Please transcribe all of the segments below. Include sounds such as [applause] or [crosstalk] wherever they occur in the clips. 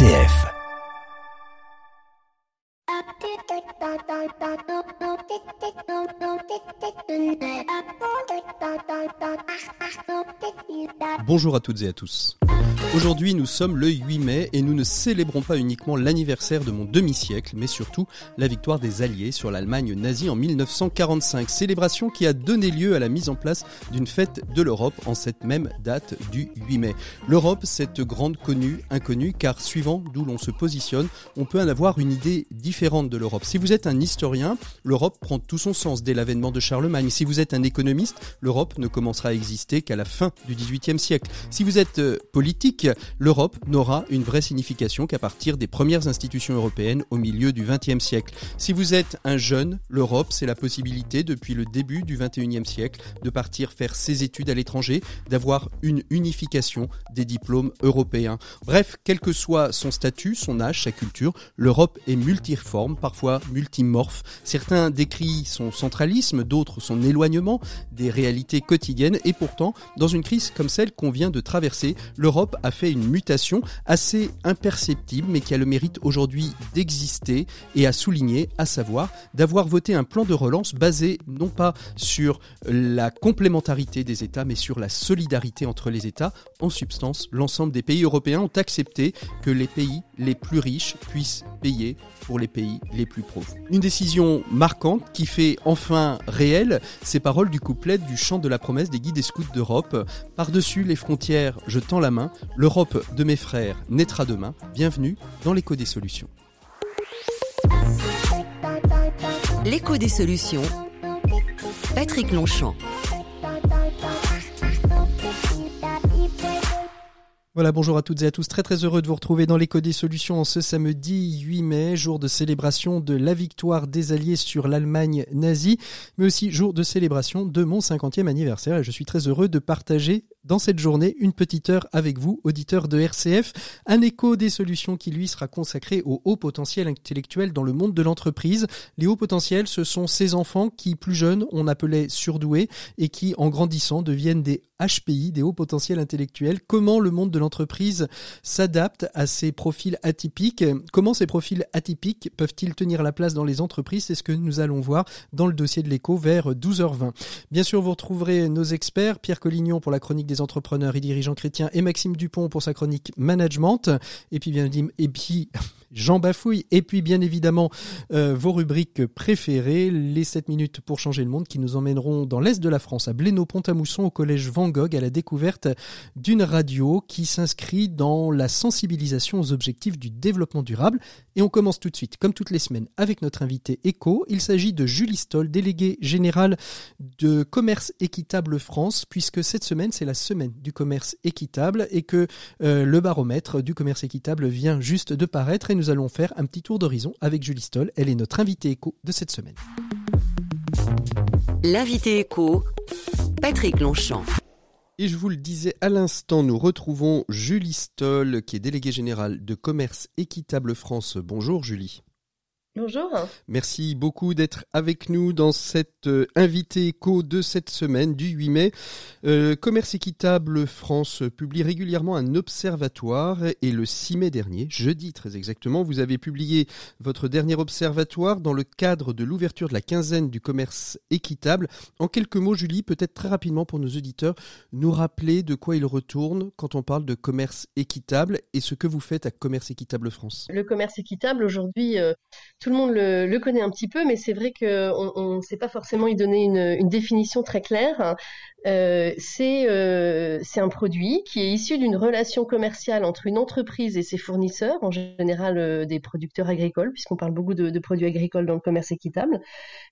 RCF. Bonjour à toutes et à tous. Aujourd'hui, nous sommes le 8 mai et nous ne célébrons pas uniquement l'anniversaire de mon demi-siècle, mais surtout la victoire des Alliés sur l'Allemagne nazie en 1945. Célébration qui a donné lieu à la mise en place d'une fête de l'Europe en cette même date du 8 mai. L'Europe, cette grande connue, inconnue, car suivant d'où l'on se positionne, on peut en avoir une idée différente de l'Europe. Si vous êtes un historien, l'Europe prend tout son sens dès l'avènement de Charlemagne. Si vous êtes un économiste, l'Europe ne commencera à exister qu'à la fin du XVIIIe siècle. Si vous êtes euh, politique, l'Europe n'aura une vraie signification qu'à partir des premières institutions européennes au milieu du XXe siècle. Si vous êtes un jeune, l'Europe, c'est la possibilité depuis le début du XXIe siècle de partir faire ses études à l'étranger, d'avoir une unification des diplômes européens. Bref, quel que soit son statut, son âge, sa culture, l'Europe est multiforme, parfois multimorphe. Certains décrient son centralisme, d'autres son éloignement des réalités quotidiennes et pourtant, dans une crise comme celle qu'on vient de traverser, l'Europe a fait une mutation assez imperceptible, mais qui a le mérite aujourd'hui d'exister et à souligner, à savoir d'avoir voté un plan de relance basé non pas sur la complémentarité des États, mais sur la solidarité entre les États. En substance, l'ensemble des pays européens ont accepté que les pays les plus riches puissent payer les pays les plus pauvres. Une décision marquante qui fait enfin réel ces paroles du couplet du chant de la promesse des guides et scouts d'Europe. Par-dessus les frontières, je tends la main, l'Europe de mes frères naîtra demain. Bienvenue dans l'écho des solutions. L'écho des solutions. Patrick Longchamp. Voilà, bonjour à toutes et à tous. Très très heureux de vous retrouver dans l'écho des solutions en ce samedi 8 mai, jour de célébration de la victoire des Alliés sur l'Allemagne nazie, mais aussi jour de célébration de mon 50e anniversaire. Et je suis très heureux de partager dans cette journée une petite heure avec vous, auditeurs de RCF, un écho des solutions qui lui sera consacré au haut potentiel intellectuel dans le monde de l'entreprise. Les hauts potentiels, ce sont ces enfants qui, plus jeunes, on appelait surdoués et qui, en grandissant, deviennent des HPI, des hauts potentiels intellectuels. Comment le monde de l'entreprise s'adapte à ces profils atypiques? Comment ces profils atypiques peuvent-ils tenir la place dans les entreprises? C'est ce que nous allons voir dans le dossier de l'écho vers 12h20. Bien sûr, vous retrouverez nos experts, Pierre Collignon pour la chronique des entrepreneurs et dirigeants chrétiens et Maxime Dupont pour sa chronique management. Et puis bien et puis [laughs] Jean Bafouille. Et puis bien évidemment euh, vos rubriques préférées, les 7 minutes pour changer le monde qui nous emmèneront dans l'est de la France à Blénaud-Pont-à-Mousson au collège Van Gogh à la découverte d'une radio qui s'inscrit dans la sensibilisation aux objectifs du développement durable. Et on commence tout de suite comme toutes les semaines avec notre invité éco, il s'agit de Julie Stoll, déléguée générale de Commerce équitable France puisque cette semaine c'est la semaine du commerce équitable et que euh, le baromètre du commerce équitable vient juste de paraître et nous allons faire un petit tour d'horizon avec Julie Stoll. Elle est notre invitée éco de cette semaine. L'invité éco, Patrick Longchamp. Et je vous le disais à l'instant, nous retrouvons Julie Stoll, qui est déléguée générale de Commerce Équitable France. Bonjour Julie. Bonjour. Merci beaucoup d'être avec nous dans cette euh, invité éco de cette semaine du 8 mai. Euh, Commerce équitable France publie régulièrement un observatoire et le 6 mai dernier, jeudi très exactement, vous avez publié votre dernier observatoire dans le cadre de l'ouverture de la quinzaine du commerce équitable. En quelques mots, Julie, peut-être très rapidement pour nos auditeurs, nous rappeler de quoi il retourne quand on parle de commerce équitable et ce que vous faites à Commerce équitable France. Le commerce équitable aujourd'hui euh, tout le monde le, connaît un petit peu, mais c'est vrai qu'on ne sait pas forcément y donner une, définition très claire. Euh, euh, c'est un produit qui est issu d'une relation commerciale entre une entreprise et ses fournisseurs, en général euh, des producteurs agricoles, puisqu'on parle beaucoup de, produits agricoles dans le commerce équitable,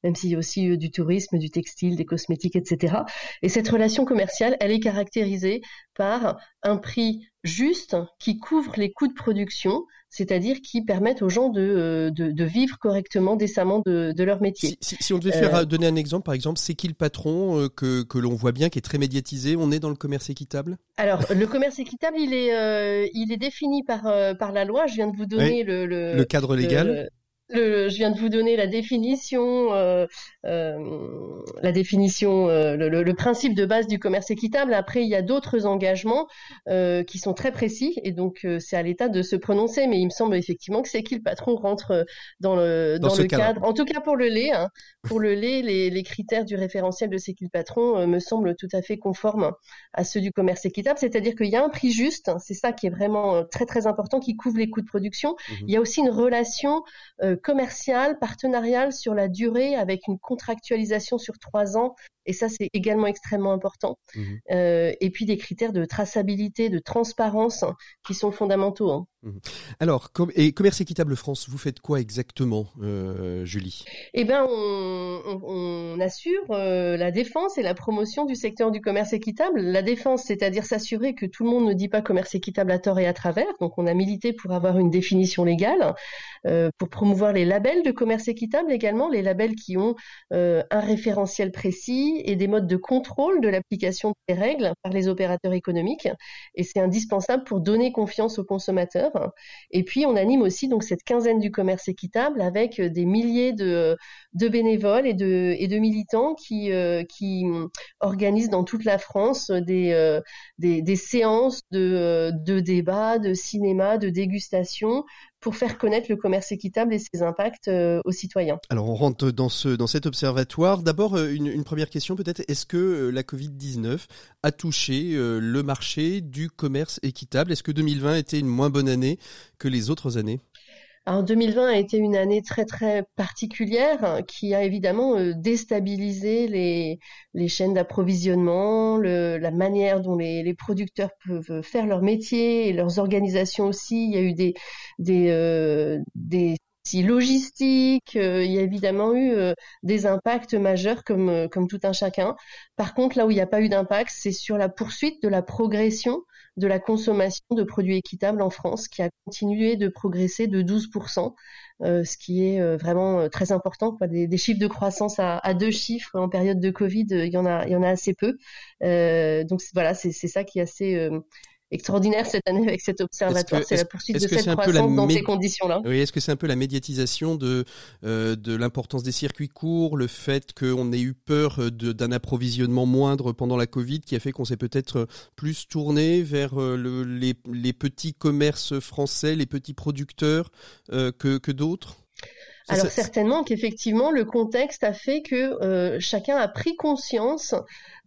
même s'il y a aussi du tourisme, du textile, des cosmétiques, etc. Et cette relation commerciale, elle est caractérisée par un prix juste qui couvre les coûts de production, c'est-à-dire qui permettent aux gens de, euh, de, vivre correctement, décemment de, de leur métier. Si, on devait faire euh, donner un exemple, par exemple, c'est qui le patron euh, que, que l'on voit bien, qui est très médiatisé On est dans le commerce équitable? Alors, le commerce équitable, il est, il est défini par, par la loi. Je viens de vous donner le, le, cadre légal. Je viens de vous donner la définition, euh, euh, la définition, euh, le, principe de base du commerce équitable. Après, il y a d'autres engagements qui sont très précis et donc c'est à l'État de se prononcer. Mais il me semble effectivement que c'est qui le patron rentre dans le dans, le cadre. En tout cas pour le lait, hein. pour le lait, les, les, critères du référentiel de c'est qui le patron me semblent tout à fait conformes à ceux du commerce équitable. C'est-à-dire qu'il y a un prix juste. C'est ça qui est vraiment très très important, qui couvre les coûts de production. Mmh il y a aussi une relation commercial, partenarial sur la durée avec une contractualisation sur trois ans. Et ça, c'est également extrêmement important. Mmh euh, et puis des critères de traçabilité, de transparence qui sont fondamentaux. Hein. Mmh Alors, et Commerce Équitable France, vous faites quoi exactement, euh, Julie? Eh bien, on, assure euh, la défense et la promotion du secteur du commerce équitable. La défense, c'est-à-dire s'assurer que tout le monde ne dit pas commerce équitable à tort et à travers. Donc, on a milité pour avoir une définition légale, pour promouvoir les labels de commerce équitable également, les labels qui ont un référentiel précis et des modes de contrôle de l'application des règles par les opérateurs économiques. Et c'est indispensable pour donner confiance aux consommateurs. Et puis, on anime aussi cette quinzaine du commerce équitable avec des milliers de, bénévoles et de, militants qui, euh, qui organisent dans toute la France des, euh, séances de, de débats, de cinéma, de dégustation pour faire connaître le commerce équitable et ses impacts euh, aux citoyens. Alors on rentre dans, ce, dans cet observatoire. D'abord, euh, une, une, première question peut-être. Est-ce que euh, la Covid-19 a touché le marché du commerce équitable? Est-ce que 2020 était une moins bonne année que les autres années? Alors 2020 a été une année très très particulière hein, qui a évidemment euh, déstabilisé les, chaînes d'approvisionnement, la manière dont les, producteurs peuvent faire leur métier et leurs organisations aussi. Il y a eu des, des, euh, des logistiques, euh, il y a évidemment eu des impacts majeurs comme, comme tout un chacun. Par contre, là où il n'y a pas eu d'impact, c'est sur la poursuite de la progression de la consommation de produits équitables en France, qui a continué de progresser de 12%, euh, ce qui est euh, vraiment euh, très important. Des, chiffres de croissance à, deux chiffres en période de Covid, il y en a, il y en a assez peu. donc voilà, c'est ça qui est assez extraordinaire cette année avec cet observatoire. C'est la poursuite de cette croissance dans ces conditions-là. Oui, est-ce que c'est un peu la médiatisation de euh, de l'importance des circuits courts, le fait qu'on ait eu peur d'un approvisionnement moindre pendant la Covid, qui a fait qu'on s'est peut-être plus tourné vers euh, le, les, les, petits commerces français, les petits producteurs euh, que, que d'autres? Alors certainement qu'effectivement le contexte a fait que euh, chacun a pris conscience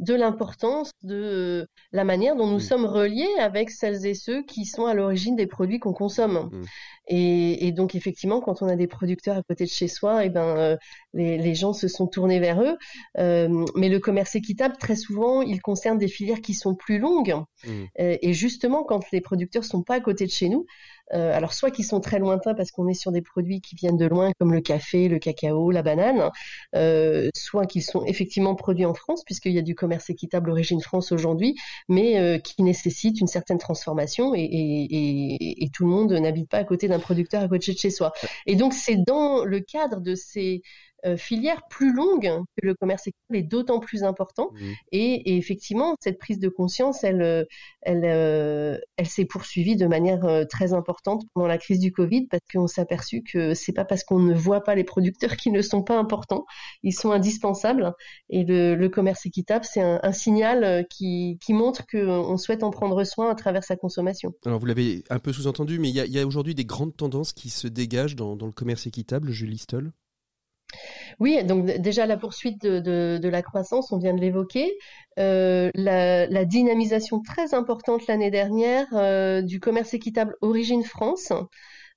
de l'importance de euh, la manière dont nous mm. sommes reliés avec celles et ceux qui sont à l'origine des produits qu'on consomme. Mm. Et, donc effectivement, quand on a des producteurs à côté de chez soi, et eh ben euh, les, gens se sont tournés vers eux. mais le commerce équitable, très souvent, il concerne des filières qui sont plus longues. Mm. et justement, quand les producteurs sont pas à côté de chez nous, euh, alors soit qui sont très lointains parce qu'on est sur des produits qui viennent de loin comme le café, le cacao, la banane, euh, soit qui sont effectivement produits en France puisqu'il y a du commerce équitable origine France aujourd'hui, mais euh, qui nécessitent une certaine transformation et, et, et tout le monde n'habite pas à côté d'un producteur à côté de chez soi. Et donc c'est dans le cadre de ces euh, filière plus longue que le commerce équitable est d'autant plus important. Mmh. Et, effectivement, cette prise de conscience, elle, euh, elle, euh, elle s'est poursuivie de manière très importante pendant la crise du Covid parce qu'on s'est aperçu que c'est pas parce qu'on ne voit pas les producteurs qui ne sont pas importants, ils sont indispensables. Et le, commerce équitable, c'est un, signal qui, qui montre qu'on souhaite en prendre soin à travers sa consommation. Alors vous l'avez un peu sous-entendu, mais il y a, aujourd'hui des grandes tendances qui se dégagent dans, dans le commerce équitable, Julie Stoll? Oui, donc déjà la poursuite de, la croissance, on vient de l'évoquer. Euh, la, dynamisation très importante l'année dernière euh, du commerce équitable Origine France,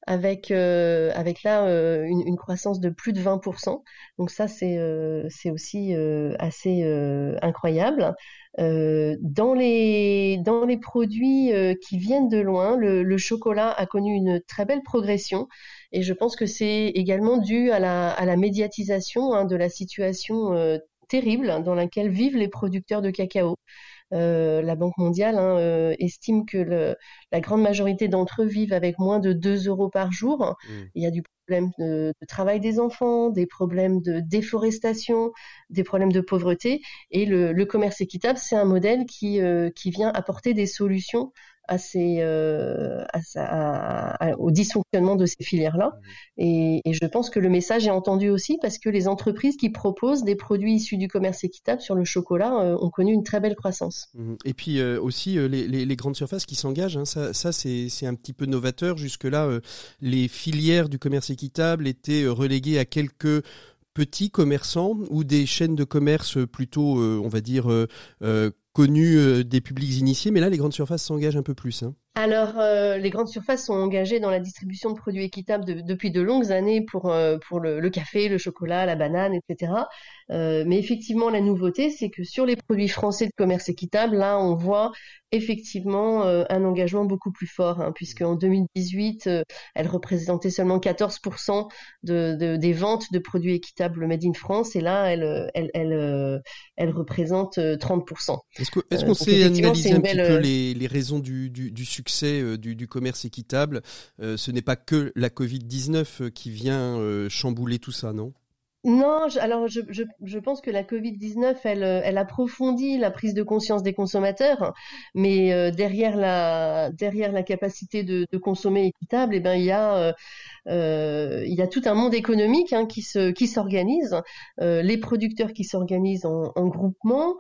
avec, euh, avec là une, croissance de plus de 20%. Donc ça, c'est aussi assez incroyable. Dans, les, dans les produits qui viennent de loin, le chocolat a connu une très belle progression. Et je pense que c'est également dû à la, à la médiatisation hein, de la situation euh, terrible dans laquelle vivent les producteurs de cacao. Euh, la Banque mondiale hein, euh, estime que le, la grande majorité d'entre eux vivent avec moins de 2 euros par jour. Mmh. Il y a du problème de, de, travail des enfants, des problèmes de déforestation, des problèmes de pauvreté. Et le, le commerce équitable, c'est un modèle qui, qui vient apporter des solutions à ces, au dysfonctionnement de ces filières-là. Mmh. Et, et, je pense que le message est entendu aussi parce que les entreprises qui proposent des produits issus du commerce équitable sur le chocolat ont connu une très belle croissance. Mmh. Et puis aussi les, les, les, grandes surfaces qui s'engagent, hein, ça, ça c'est un petit peu novateur. Jusque-là, les filières du commerce équitable étaient reléguées à quelques petits commerçants ou des chaînes de commerce plutôt, euh, on va dire, euh, euh, connues des publics initiés. Mais là, les grandes surfaces s'engagent un peu plus. Hein. Alors, les grandes surfaces sont engagées dans la distribution de produits équitables depuis de longues années pour, pour le, café, le chocolat, la banane, etc. mais effectivement, la nouveauté, c'est que sur les produits français de commerce équitable, là, on voit effectivement euh, un engagement beaucoup plus fort, hein, puisque en 2018, euh, elle représentait seulement 14% de, des ventes de produits équitables made in France, et là, elle, elle, elle, elle représente 30%. Est-ce qu'on sait analyser un petit peu les, les raisons du, du, du succès du, du, commerce équitable? Ce n'est pas que la Covid-19 qui vient chambouler tout ça, non? Non, alors je, je, je, pense que la Covid-19, elle, elle approfondit la prise de conscience des consommateurs, mais euh, derrière, la, derrière la capacité de, consommer équitable, eh ben, il, y a, euh, euh il y a tout un monde économique hein, qui, se, qui s'organise, euh, les producteurs qui s'organisent en, en groupement,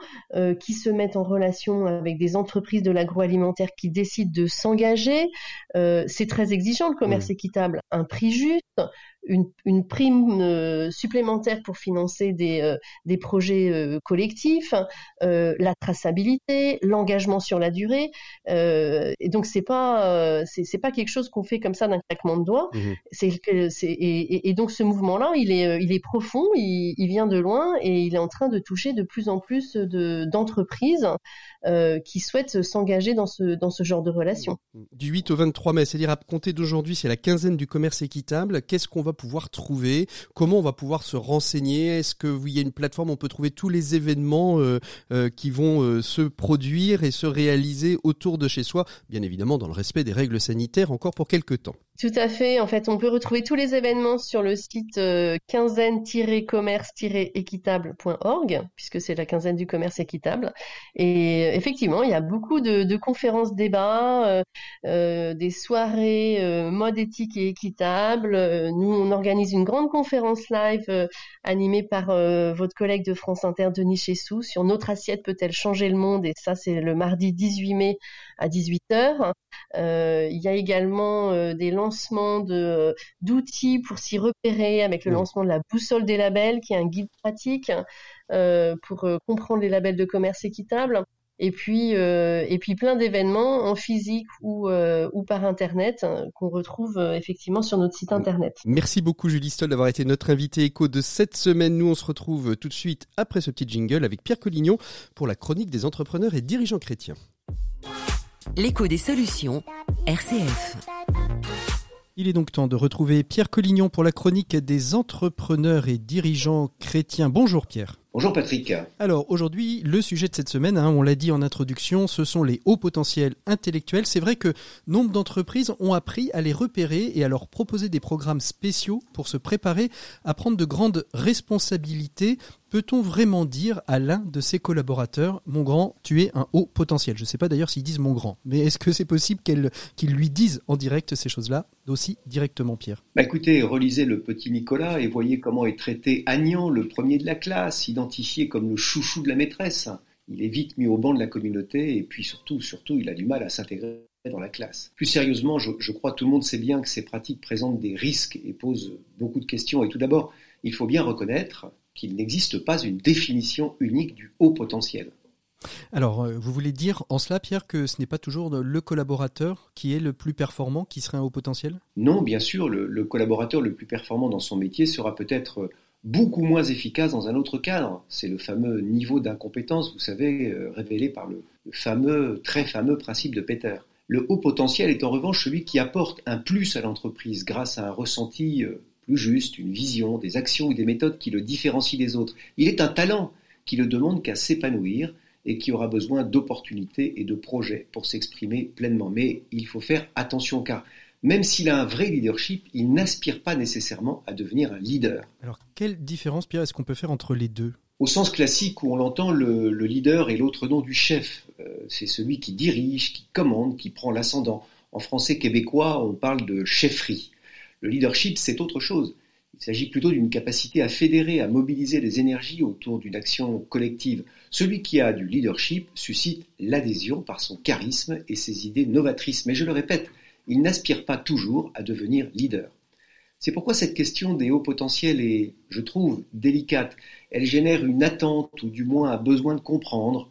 qui se mettent en relation avec des entreprises de l'agroalimentaire qui décident de s'engager. c'est très exigeant le commerce équitable, un prix juste, une, une prime euh, supplémentaire pour financer des, euh, des projets euh, collectifs, la traçabilité, l'engagement sur la durée. et donc c'est pas c'est pas quelque chose qu'on fait comme ça d'un claquement de doigts. Mmh. Et, donc ce mouvement-là, il est il est profond, il, vient de loin et il est en train de toucher de plus en plus de d'entreprises qui souhaitent s'engager dans ce dans ce genre de relation. Du 8 au 23 mai, c'est-à-dire à compter d'aujourd'hui, c'est la quinzaine du commerce équitable. Qu'est-ce qu'on va pouvoir trouver? Comment on va pouvoir se renseigner? Est-ce qu'il y a une plateforme où on peut trouver tous les événements euh, euh, qui vont euh, se produire et se réaliser autour de chez soi, bien évidemment dans le respect des règles sanitaires encore pour quelques temps tout à fait. En fait, on peut retrouver tous les événements sur le site quinzaine-commerce-équitable.org, puisque c'est la quinzaine du commerce équitable. Et effectivement, il y a beaucoup de, conférences débats, des soirées mode éthique et équitable. nous, on organise une grande conférence live euh, animée par euh, votre collègue de France Inter, Denis Chessou, sur Notre assiette peut-elle changer le monde? Et ça, c'est le mardi 18 mai à 18h. Euh, il y a également des lancements de, d'outils pour s'y repérer avec le lancement de la boussole des labels, qui est un guide pratique pour comprendre les labels de commerce équitable et puis euh, et puis plein d'événements en physique ou euh, ou par internet hein, qu'on retrouve euh, effectivement sur notre site internet. Merci beaucoup Julie Stoll d'avoir été notre invité écho de cette semaine. Nous on se retrouve tout de suite après ce petit jingle avec Pierre Collignon pour la chronique des entrepreneurs et dirigeants chrétiens. L'écho des solutions RCF. Il est donc temps de retrouver Pierre Collignon pour la chronique des entrepreneurs et dirigeants chrétiens. Bonjour Pierre. Bonjour Patrick. Alors aujourd'hui, le sujet de cette semaine, hein, on l'a dit en introduction, ce sont les hauts potentiels intellectuels. C'est vrai que nombre d'entreprises ont appris à les repérer et à leur proposer des programmes spéciaux pour se préparer à prendre de grandes responsabilités. Peut-on vraiment dire à l'un de ses collaborateurs, mon grand, tu es un haut potentiel Je ne sais pas d'ailleurs s'ils disent mon grand, mais est-ce que c'est possible qu'ils lui disent en direct ces choses-là, aussi directement Pierre? Bah Écoutez, relisez le petit Nicolas et voyez comment est traité Agnan, le premier de la classe, identifié comme le chouchou de la maîtresse. Il est vite mis au banc de la communauté et puis surtout, surtout, il a du mal à s'intégrer dans la classe. Plus sérieusement, je, je crois que tout le monde sait bien que ces pratiques présentent des risques et posent beaucoup de questions. Et tout d'abord, il faut bien reconnaître qu'il n'existe pas une définition unique du haut potentiel. Alors, euh, vous voulez dire en cela, Pierre, que ce n'est pas toujours le collaborateur qui est le plus performant, qui serait un haut potentiel? Non, bien sûr, le, le, collaborateur le plus performant dans son métier sera peut-être beaucoup moins efficace dans un autre cadre. C'est le fameux niveau d'incompétence, vous savez, euh, révélé par le, fameux, très fameux principe de Peter. Le haut potentiel est en revanche celui qui apporte un plus à l'entreprise grâce à un ressenti euh, plus juste, une vision, des actions ou des méthodes qui le différencient des autres. Il est un talent qui ne demande qu'à s'épanouir et qui aura besoin d'opportunités et de projets pour s'exprimer pleinement. Mais il faut faire attention car même s'il a un vrai leadership, il n'aspire pas nécessairement à devenir un leader. Alors, quelle différence, Pierre, est-ce qu'on peut faire entre les deux? Au sens classique où on l'entend, le, leader est l'autre nom du chef. Euh, c'est celui qui dirige, qui commande, qui prend l'ascendant. En français québécois, on parle de chefferie. Le leadership, c'est autre chose. Il s'agit plutôt d'une capacité à fédérer, à mobiliser les énergies autour d'une action collective. Celui qui a du leadership suscite l'adhésion par son charisme et ses idées novatrices. Mais je le répète, il n'aspire pas toujours à devenir leader. C'est pourquoi cette question des hauts potentiels est, je trouve, délicate. Elle génère une attente ou du moins un besoin de comprendre.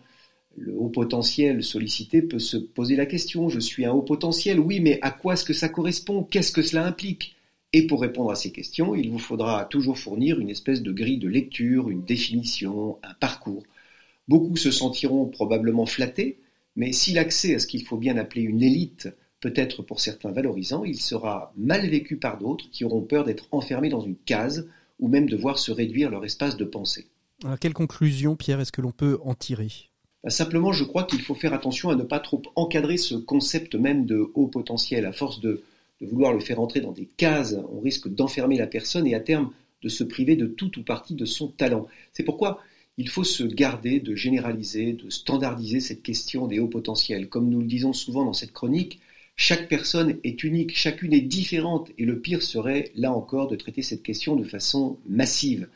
Le haut potentiel sollicité peut se poser la question, je suis un haut potentiel, oui, mais à quoi est-ce que ça correspond? Qu'est-ce que cela implique? Et pour répondre à ces questions, il vous faudra toujours fournir une espèce de grille de lecture, une définition, un parcours. Beaucoup se sentiront probablement flattés, mais si l'accès à ce qu'il faut bien appeler une élite peut-être pour certains valorisant, il sera mal vécu par d'autres qui auront peur d'être enfermés dans une case ou même de voir se réduire leur espace de pensée. Alors, quelle conclusion, Pierre, est-ce que l'on peut en tirer? Bah, Simplement, je crois qu'il faut faire attention à ne pas trop encadrer ce concept même de haut potentiel. À force de, vouloir le faire entrer dans des cases, on risque d'enfermer la personne et à terme de se priver de tout ou partie de son talent. C'est pourquoi il faut se garder de généraliser, de standardiser cette question des hauts potentiels. Comme nous le disons souvent dans cette chronique, chaque personne est unique, chacune est différente, et le pire serait, là encore, de traiter cette question de façon massive.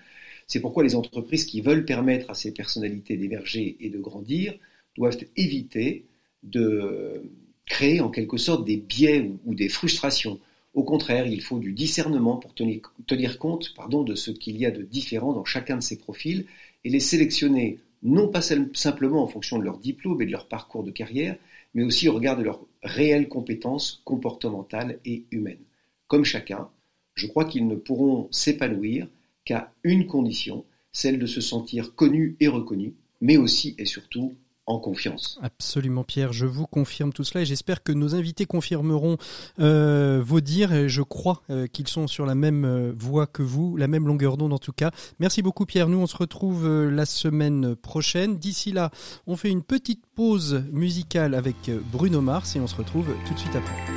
C'est pourquoi les entreprises qui veulent permettre à ces personnalités d'émerger et de grandir doivent éviter de créer en quelque sorte des biais ou des frustrations. Au contraire, il faut du discernement pour tenir, compte de ce qu'il y a de différent dans chacun de ces profils et les sélectionner non pas simplement en fonction de leur diplôme et de leur parcours de carrière, mais aussi au regard de leurs réelles compétences comportementales et humaines. Comme chacun, je crois qu'ils ne pourront s'épanouir qu'à une condition, celle de se sentir connus et reconnus, mais aussi et surtout en confiance. Absolument Pierre, je vous confirme tout cela et j'espère que nos invités confirmeront euh, vos dires. Je crois euh, qu'ils sont sur la même euh, voie que vous, la même longueur d'onde en tout cas. Merci beaucoup Pierre, nous on se retrouve la semaine prochaine. D'ici là, on fait une petite pause musicale avec Bruno Mars et on se retrouve tout de suite après.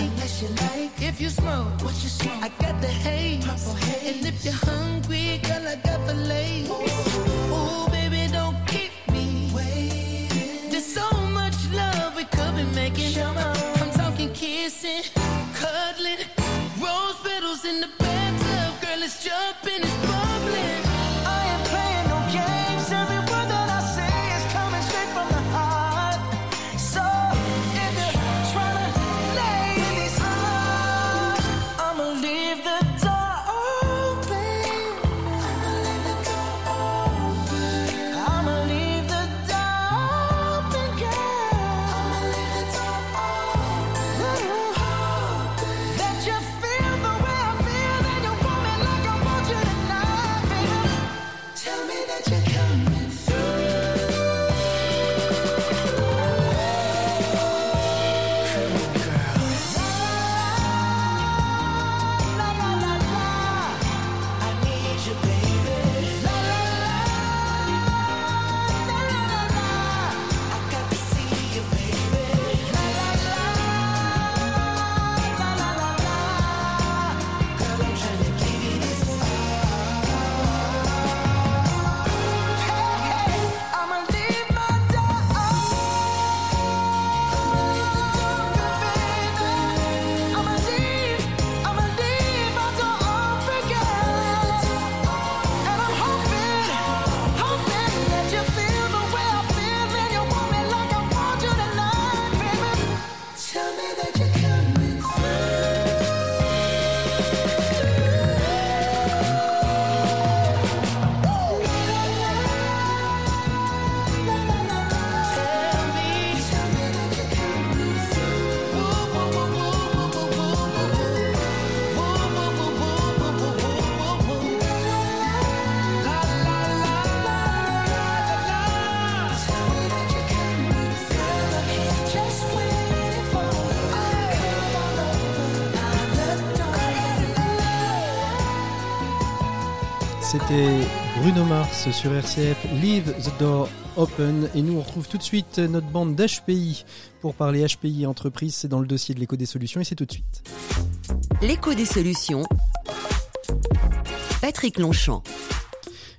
Like. Unless you like. If you smoke, what you smoke? I got the haze. haze. And if you're hungry, girl, I got the C'était Bruno Mars sur RCF, Leave the Door Open. Et nous, on retrouve tout de suite notre bande d'HPI pour parler HPI entreprise. C'est dans le dossier de l'écho des solutions et c'est tout de suite. L'écho des solutions. Patrick Longchamp.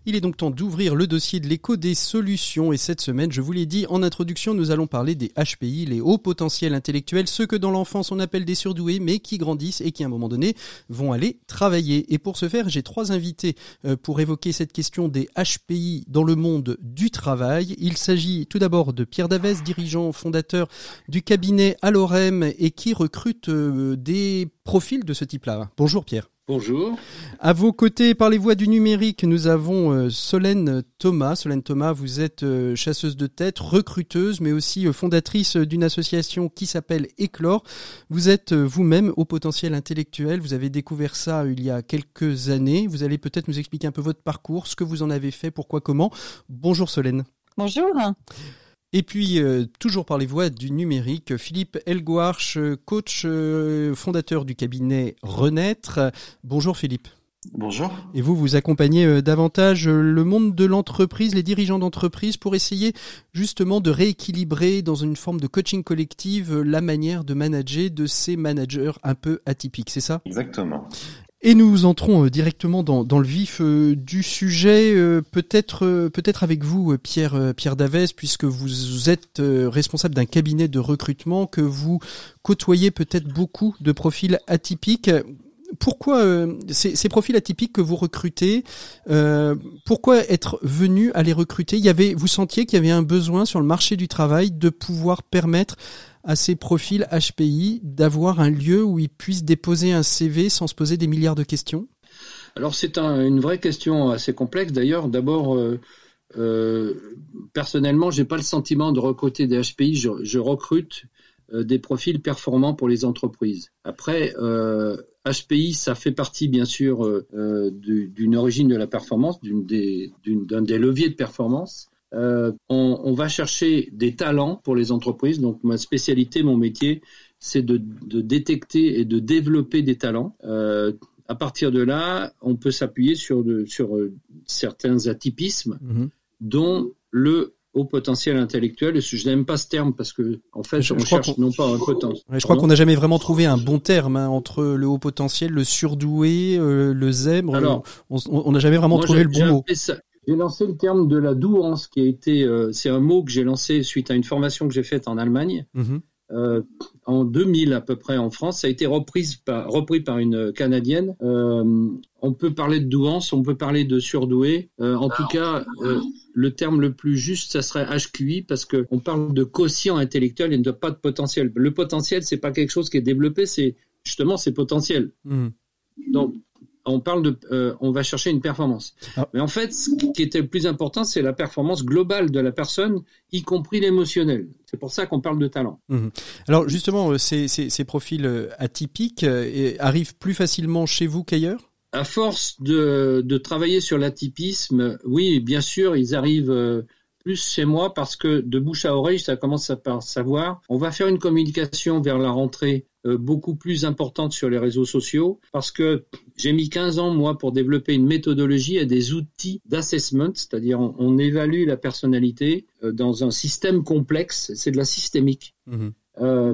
Il est donc temps d'ouvrir le dossier de l'écho des solutions et cette semaine, je vous l'ai dit en introduction, nous allons parler des HPI, les hauts potentiels intellectuels, ceux que dans l'enfance on appelle des surdoués mais qui grandissent et qui à un moment donné vont aller travailler. Et pour ce faire, j'ai trois invités euh, pour évoquer cette question des HPI dans le monde du travail. Il s'agit tout d'abord de Pierre Davès, dirigeant fondateur du cabinet Alorem et qui recrute euh, des profils de ce type-là. Bonjour Pierre. Bonjour. À vos côtés, par les voies du numérique, nous avons euh, Solène Thomas. Solène Thomas, vous êtes euh, chasseuse de tête, recruteuse, mais aussi euh, fondatrice d'une association qui s'appelle Éclore. Vous êtes vous-même au potentiel intellectuel. Vous avez découvert ça il y a quelques années. Vous allez peut-être nous expliquer un peu votre parcours, ce que vous en avez fait, pourquoi, comment. Bonjour Solène. Bonjour. Et puis, euh, toujours par les voies du numérique, Philippe Elguarch, coach euh, fondateur du cabinet Renaître. Bonjour Philippe. Bonjour. Et vous, vous accompagnez euh, davantage le monde de l'entreprise, les dirigeants d'entreprise, pour essayer justement de rééquilibrer dans une forme de coaching collective la manière de manager de ces managers un peu atypiques, c'est ça? Exactement. Et nous entrons euh, directement dans, dans le vif euh, du sujet, euh, peut-être peut-être avec vous, Pierre Pierre Davès, puisque vous êtes responsable d'un cabinet de recrutement, que vous côtoyez peut-être beaucoup de profils atypiques. Pourquoi ces, ces, profils atypiques que vous recrutez Pourquoi être venu à les recruter? Il y avait, vous sentiez qu'il y avait un besoin sur le marché du travail de pouvoir permettre à ces profils HPI d'avoir un lieu où ils puissent déposer un CV sans se poser des milliards de questions? Alors c'est une vraie question assez complexe. D'ailleurs, d'abord, euh, euh, personnellement, j'ai pas le sentiment de recruter des HPI. Je, recrute euh, des profils performants pour les entreprises. Après, HPI, ça fait partie bien sûr d'une origine de la performance, d'un des leviers de performance. Euh, on, on, va chercher des talents pour les entreprises. Donc ma spécialité, mon métier, c'est de, de, détecter et de développer des talents. Euh, à partir de là, on peut s'appuyer sur, de, sur euh, certains atypismes, mhm. dont le haut potentiel intellectuel. Je n'aime pas ce terme parce que, en fait, je, on cherche non pas un potentiel. je crois qu'on n'a jamais vraiment trouvé un bon terme hein, entre le haut potentiel, le surdoué, euh, le zèbre. Alors, on n'a jamais vraiment trouvé le bon mot. J'ai lancé le terme de la douance, qui a été, euh, c'est un mot que j'ai lancé suite à une formation que j'ai faite en Allemagne. Mhm. Euh, en 2000 à peu près en France, ça a été reprise par, repris par une Canadienne. Euh, on peut parler de douance, on peut parler de surdoué. Euh, en tout cas, euh, le terme le plus juste, ça serait HQI parce que on parle de quotient intellectuel et de pas de potentiel. Le potentiel, c'est pas quelque chose qui est développé, c'est justement c'est potentiel. Mhm. Donc on parle de, euh, on va chercher une performance. Ah. Mais en fait, ce qui était le plus important, c'est la performance globale de la personne, y compris l'émotionnel. C'est pour ça qu'on parle de talent. Mhm. Alors justement, euh, ces, ces, profils euh, atypiques arrivent plus facilement chez vous qu'ailleurs? À force de, de, travailler sur l'atypisme, oui, bien sûr, ils arrivent plus chez moi parce que de bouche à oreille, ça commence à savoir. On va faire une communication vers la rentrée euh, beaucoup plus importante sur les réseaux sociaux parce que j'ai mis 15 ans, moi, pour développer une méthodologie et des outils d'assessment, c'est-à-dire on, évalue la personnalité euh, dans un système complexe, c'est de la systémique. Mmh. Euh,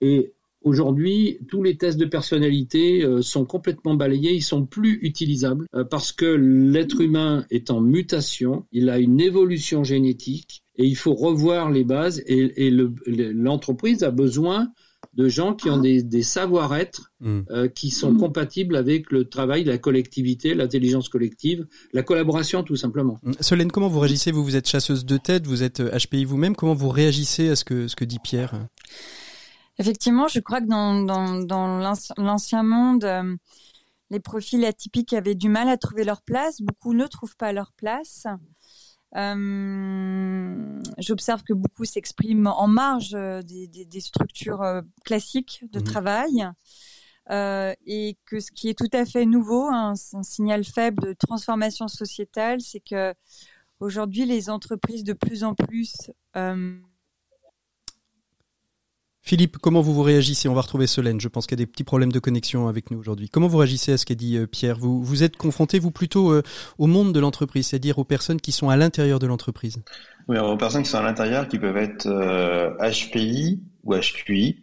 et Aujourd'hui, tous les tests de personnalité euh, sont complètement balayés, ils sont plus utilisables euh, parce que l'être humain est en mutation, il a une évolution génétique et il faut revoir les bases et, l'entreprise a besoin de gens qui ont des, savoir-être mmh. euh, qui sont compatibles avec le travail, la collectivité, l'intelligence collective, la collaboration tout simplement. Mmh. Solène, comment vous réagissez? Vous, vous êtes chasseuse de tête, vous êtes HPI vous-même. Comment vous réagissez à ce que, ce que dit Pierre? Effectivement, je crois que dans, dans, dans l'ancien monde, euh, les profils atypiques avaient du mal à trouver leur place. Beaucoup ne trouvent pas leur place. Euh, J'observe que beaucoup s'expriment en marge euh, des, des, des structures classiques de mmh travail. Euh, et que ce qui est tout à fait nouveau, un, un signal faible de transformation sociétale, c'est que aujourd'hui les entreprises de plus en plus Philippe, comment vous vous réagissez? On va retrouver Solène. Je pense qu'il y a des petits problèmes de connexion avec nous aujourd'hui. Comment vous réagissez à ce qu'a dit euh, Pierre? Vous, vous êtes confronté, vous, plutôt euh, au monde de l'entreprise, c'est-à-dire aux personnes qui sont à l'intérieur de l'entreprise? Oui, aux personnes qui sont à l'intérieur, qui peuvent être HPI ou HQI,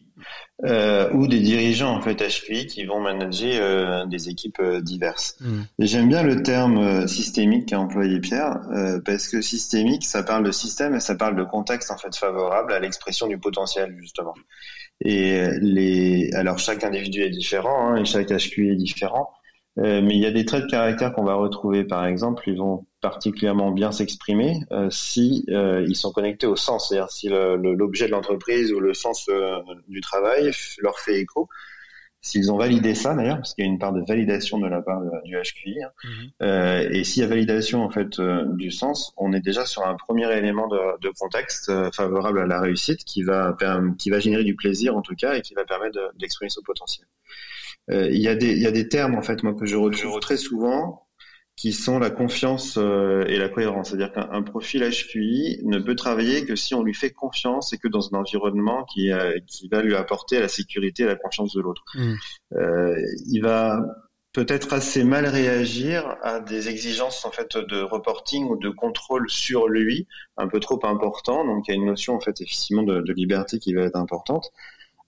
euh, ou des dirigeants en fait HQI qui vont manager euh, des équipes euh, diverses. Hmm. J'aime bien le terme euh, systémique qu'a employé Pierre parce que systémique ça parle de système et ça parle de contexte en fait favorable à l'expression du potentiel justement. Et les alors chaque individu est différent hein, et chaque HQI est différent. Euh, mais il y a des traits de caractère qu'on va retrouver, par exemple, ils vont particulièrement bien s'exprimer euh, si euh, ils sont connectés au sens, c'est-à-dire si l'objet de l'entreprise ou le sens du travail leur fait écho. S'ils ont validé ça d'ailleurs, parce qu'il y a une part de validation de la part du HQI, hein, mhm. et s'il y a validation en fait du sens, on est déjà sur un premier élément de, de contexte favorable à la réussite qui va qui va générer du plaisir en tout cas et qui va permettre d'exprimer son potentiel. Euh, il y, a des, il y a des termes en fait moi que je retrouve très souvent qui sont la confiance euh, et la cohérence. C'est-à-dire qu'un profil HQI ne peut travailler que si on lui fait confiance et que dans un environnement qui, euh, qui va lui apporter la sécurité et la confiance de l'autre. Mmh. Euh, il va peut-être assez mal réagir à des exigences en fait de reporting ou de contrôle sur lui un peu trop important. Donc il y a une notion en fait effectivement de, de liberté qui va être importante.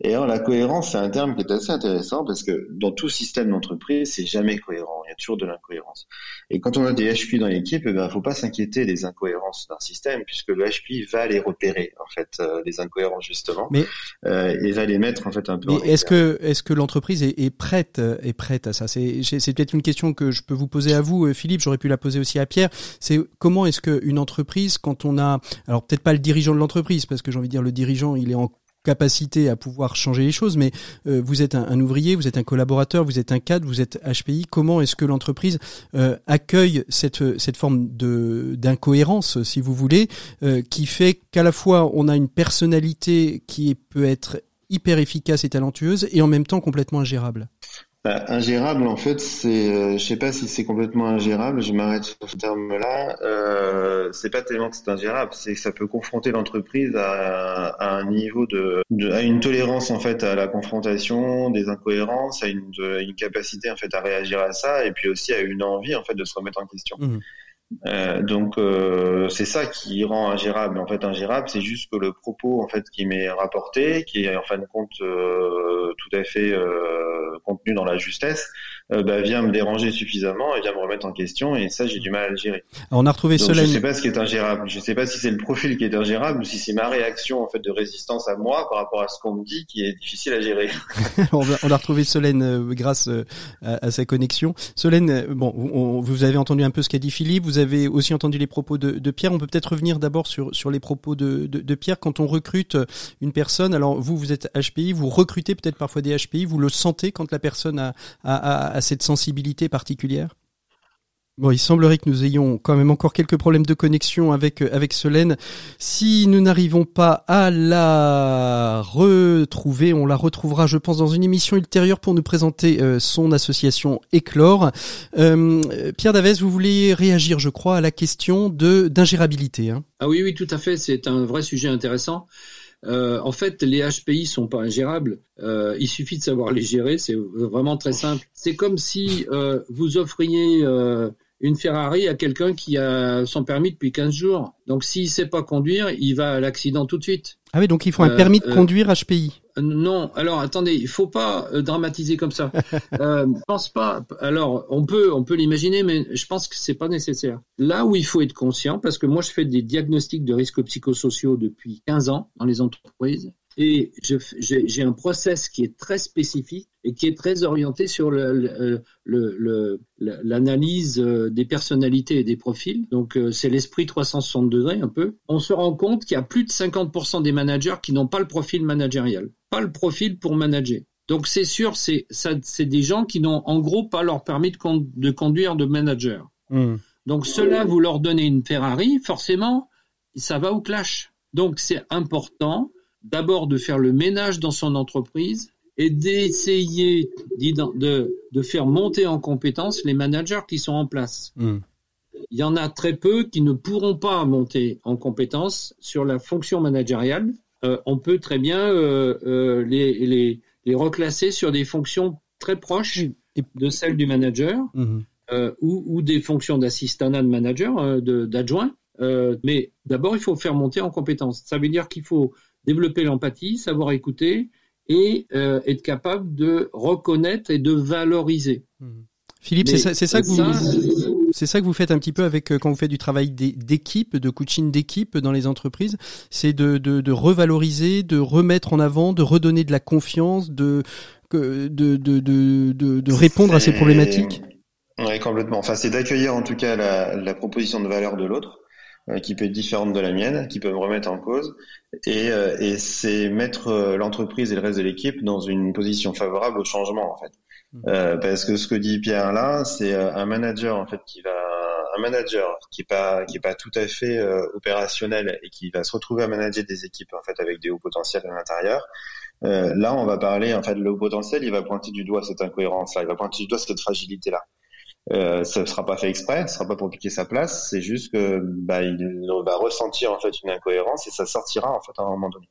Et alors, la cohérence, c'est un terme qui est assez intéressant parce que dans tout système d'entreprise, c'est jamais cohérent. Il y a toujours de l'incohérence. Et quand on a des HPI dans l'équipe, il eh ben, faut pas s'inquiéter des incohérences d'un système puisque le HPI va les repérer, en fait, euh, les incohérences, justement. Mais, euh, et va les mettre, en fait, un peu Mais est-ce que, est-ce que l'entreprise est, est, prête, est prête à ça? C'est, c'est peut-être une question que je peux vous poser à vous, euh, Philippe. J'aurais pu la poser aussi à Pierre. C'est comment est-ce qu'une entreprise, quand on a, alors peut-être pas le dirigeant de l'entreprise, parce que j'ai envie de dire le dirigeant, il est en capacité à pouvoir changer les choses, mais euh, vous êtes un, ouvrier, vous êtes un collaborateur, vous êtes un cadre, vous êtes HPI. Comment est-ce que l'entreprise euh, accueille cette, cette forme de d'incohérence, si vous voulez, euh, qui fait qu'à la fois on a une personnalité qui peut être hyper efficace et talentueuse et en même temps complètement ingérable? Bah, ingérable, en fait, c'est, euh, je sais pas si c'est complètement ingérable. Je m'arrête sur ce terme-là. Euh, c'est pas tellement que c'est ingérable, c'est que ça peut confronter l'entreprise à, un niveau de, à une tolérance en fait à la confrontation, des incohérences, à une, une capacité en fait à réagir à ça, et puis aussi à une envie en fait de se remettre en question. Mmh. Euh, donc euh, c'est ça qui rend ingérable. En fait, ingérable, c'est juste que le propos en fait qui m'est rapporté, qui est en fin de compte euh, tout à fait contenu dans la justesse, bah, vient me déranger suffisamment et vient me remettre en question. Et ça, j'ai du mal à le gérer. on a retrouvé Donc, Je sais pas ce qui est ingérable. Je sais pas si c'est le profil qui est ingérable ou si c'est ma réaction en fait de résistance à moi par rapport à ce qu'on me dit qui est difficile à gérer. [laughs] [laughs] on, a, retrouvé Solène grâce à, à, sa connexion. Solène, bon, on, vous avez entendu un peu ce qu'a dit Philippe. Vous avez aussi entendu les propos de, de Pierre. On peut peut-être revenir d'abord sur, sur les propos de, de, de, Pierre. Quand on recrute une personne, alors vous, vous êtes HPI, vous recrutez peut-être parfois des HPI, vous le sentez quand la personne a, a, a cette sensibilité particulière? Bon, il semblerait que nous ayons quand même encore quelques problèmes de connexion avec euh, avec Solène. Si nous n'arrivons pas à la retrouver, on la retrouvera, je pense, dans une émission ultérieure pour nous présenter euh, son association Éclore. Euh, Pierre Davès, vous voulez réagir, je crois, à la question de d'ingérabilité. Hein? Ah oui, oui, tout à fait. C'est un vrai sujet intéressant. Euh, en fait, les HPI sont pas ingérables. Euh, il suffit de savoir les gérer. C'est vraiment très simple. C'est comme si euh, vous offriez une Ferrari à quelqu'un qui a son permis depuis 15 jours. Donc s'il sait pas conduire, il va à l'accident tout de suite. Ah oui, donc il faut un permis de conduire HPI. Non, alors attendez, il faut pas dramatiser comme ça. [laughs] euh, je pense pas. Alors on peut, on peut l'imaginer, mais je pense que c'est pas nécessaire. Là où il faut être conscient, parce que moi je fais des diagnostics de risques psychosociaux depuis 15 ans dans les entreprises, et j'ai un process qui est très spécifique et qui est très orienté sur l'analyse le, des personnalités et des profils. Donc euh, c'est l'esprit 360 degrés un peu. On se rend compte qu'il y a plus de 50% des managers qui n'ont pas le profil managérial, pas le profil pour manager. Donc c'est sûr, c'est des gens qui n'ont en gros pas leur permis de, de conduire de manager. Hmm. Donc cela, vous leur donnez une Ferrari, forcément, ça va au clash. Donc c'est important d'abord de faire le ménage dans son entreprise et d'essayer de, de, faire monter en compétence les managers qui sont en place. Hmm. Il y en a très peu qui ne pourront pas monter en compétence sur la fonction managériale on peut très bien les, les, les, reclasser sur des fonctions très proches de celles du manager mhm. ou, ou, des fonctions d'assistant de manager, d'adjoint. mais d'abord, il faut faire monter en compétences. Ça veut dire qu'il faut développer l'empathie, savoir écouter et être capable de reconnaître et de valoriser. Mhm. Philippe, c'est ça, ça, que vous, c'est ça que vous faites un petit peu avec euh, quand vous faites du travail d'équipe, de coaching d'équipe dans les entreprises, c'est de, de, de, revaloriser, de remettre en avant, de redonner de la confiance, de de, de, de, de répondre à ces problématiques? Oui, complètement. Enfin, c'est d'accueillir en tout cas la, la proposition de valeur de l'autre euh, qui peut être différente de la mienne, qui peut me remettre en cause, et, euh, et c'est mettre l'entreprise et le reste de l'équipe dans une position favorable au changement en fait. Euh, parce que ce que dit Pierre là, c'est euh, un manager en fait qui va un manager qui est pas qui est pas tout à fait euh, opérationnel et qui va se retrouver à manager des équipes en fait avec des hauts potentiels à l'intérieur. Euh, là, on va parler en fait le haut potentiel, il va pointer du doigt cette incohérence là, il va pointer du doigt cette fragilité là. Euh, ça ne sera pas fait exprès, ce sera pas pour piquer sa place, c'est juste que bah, il va ressentir en fait une incohérence et ça sortira en fait à un moment donné.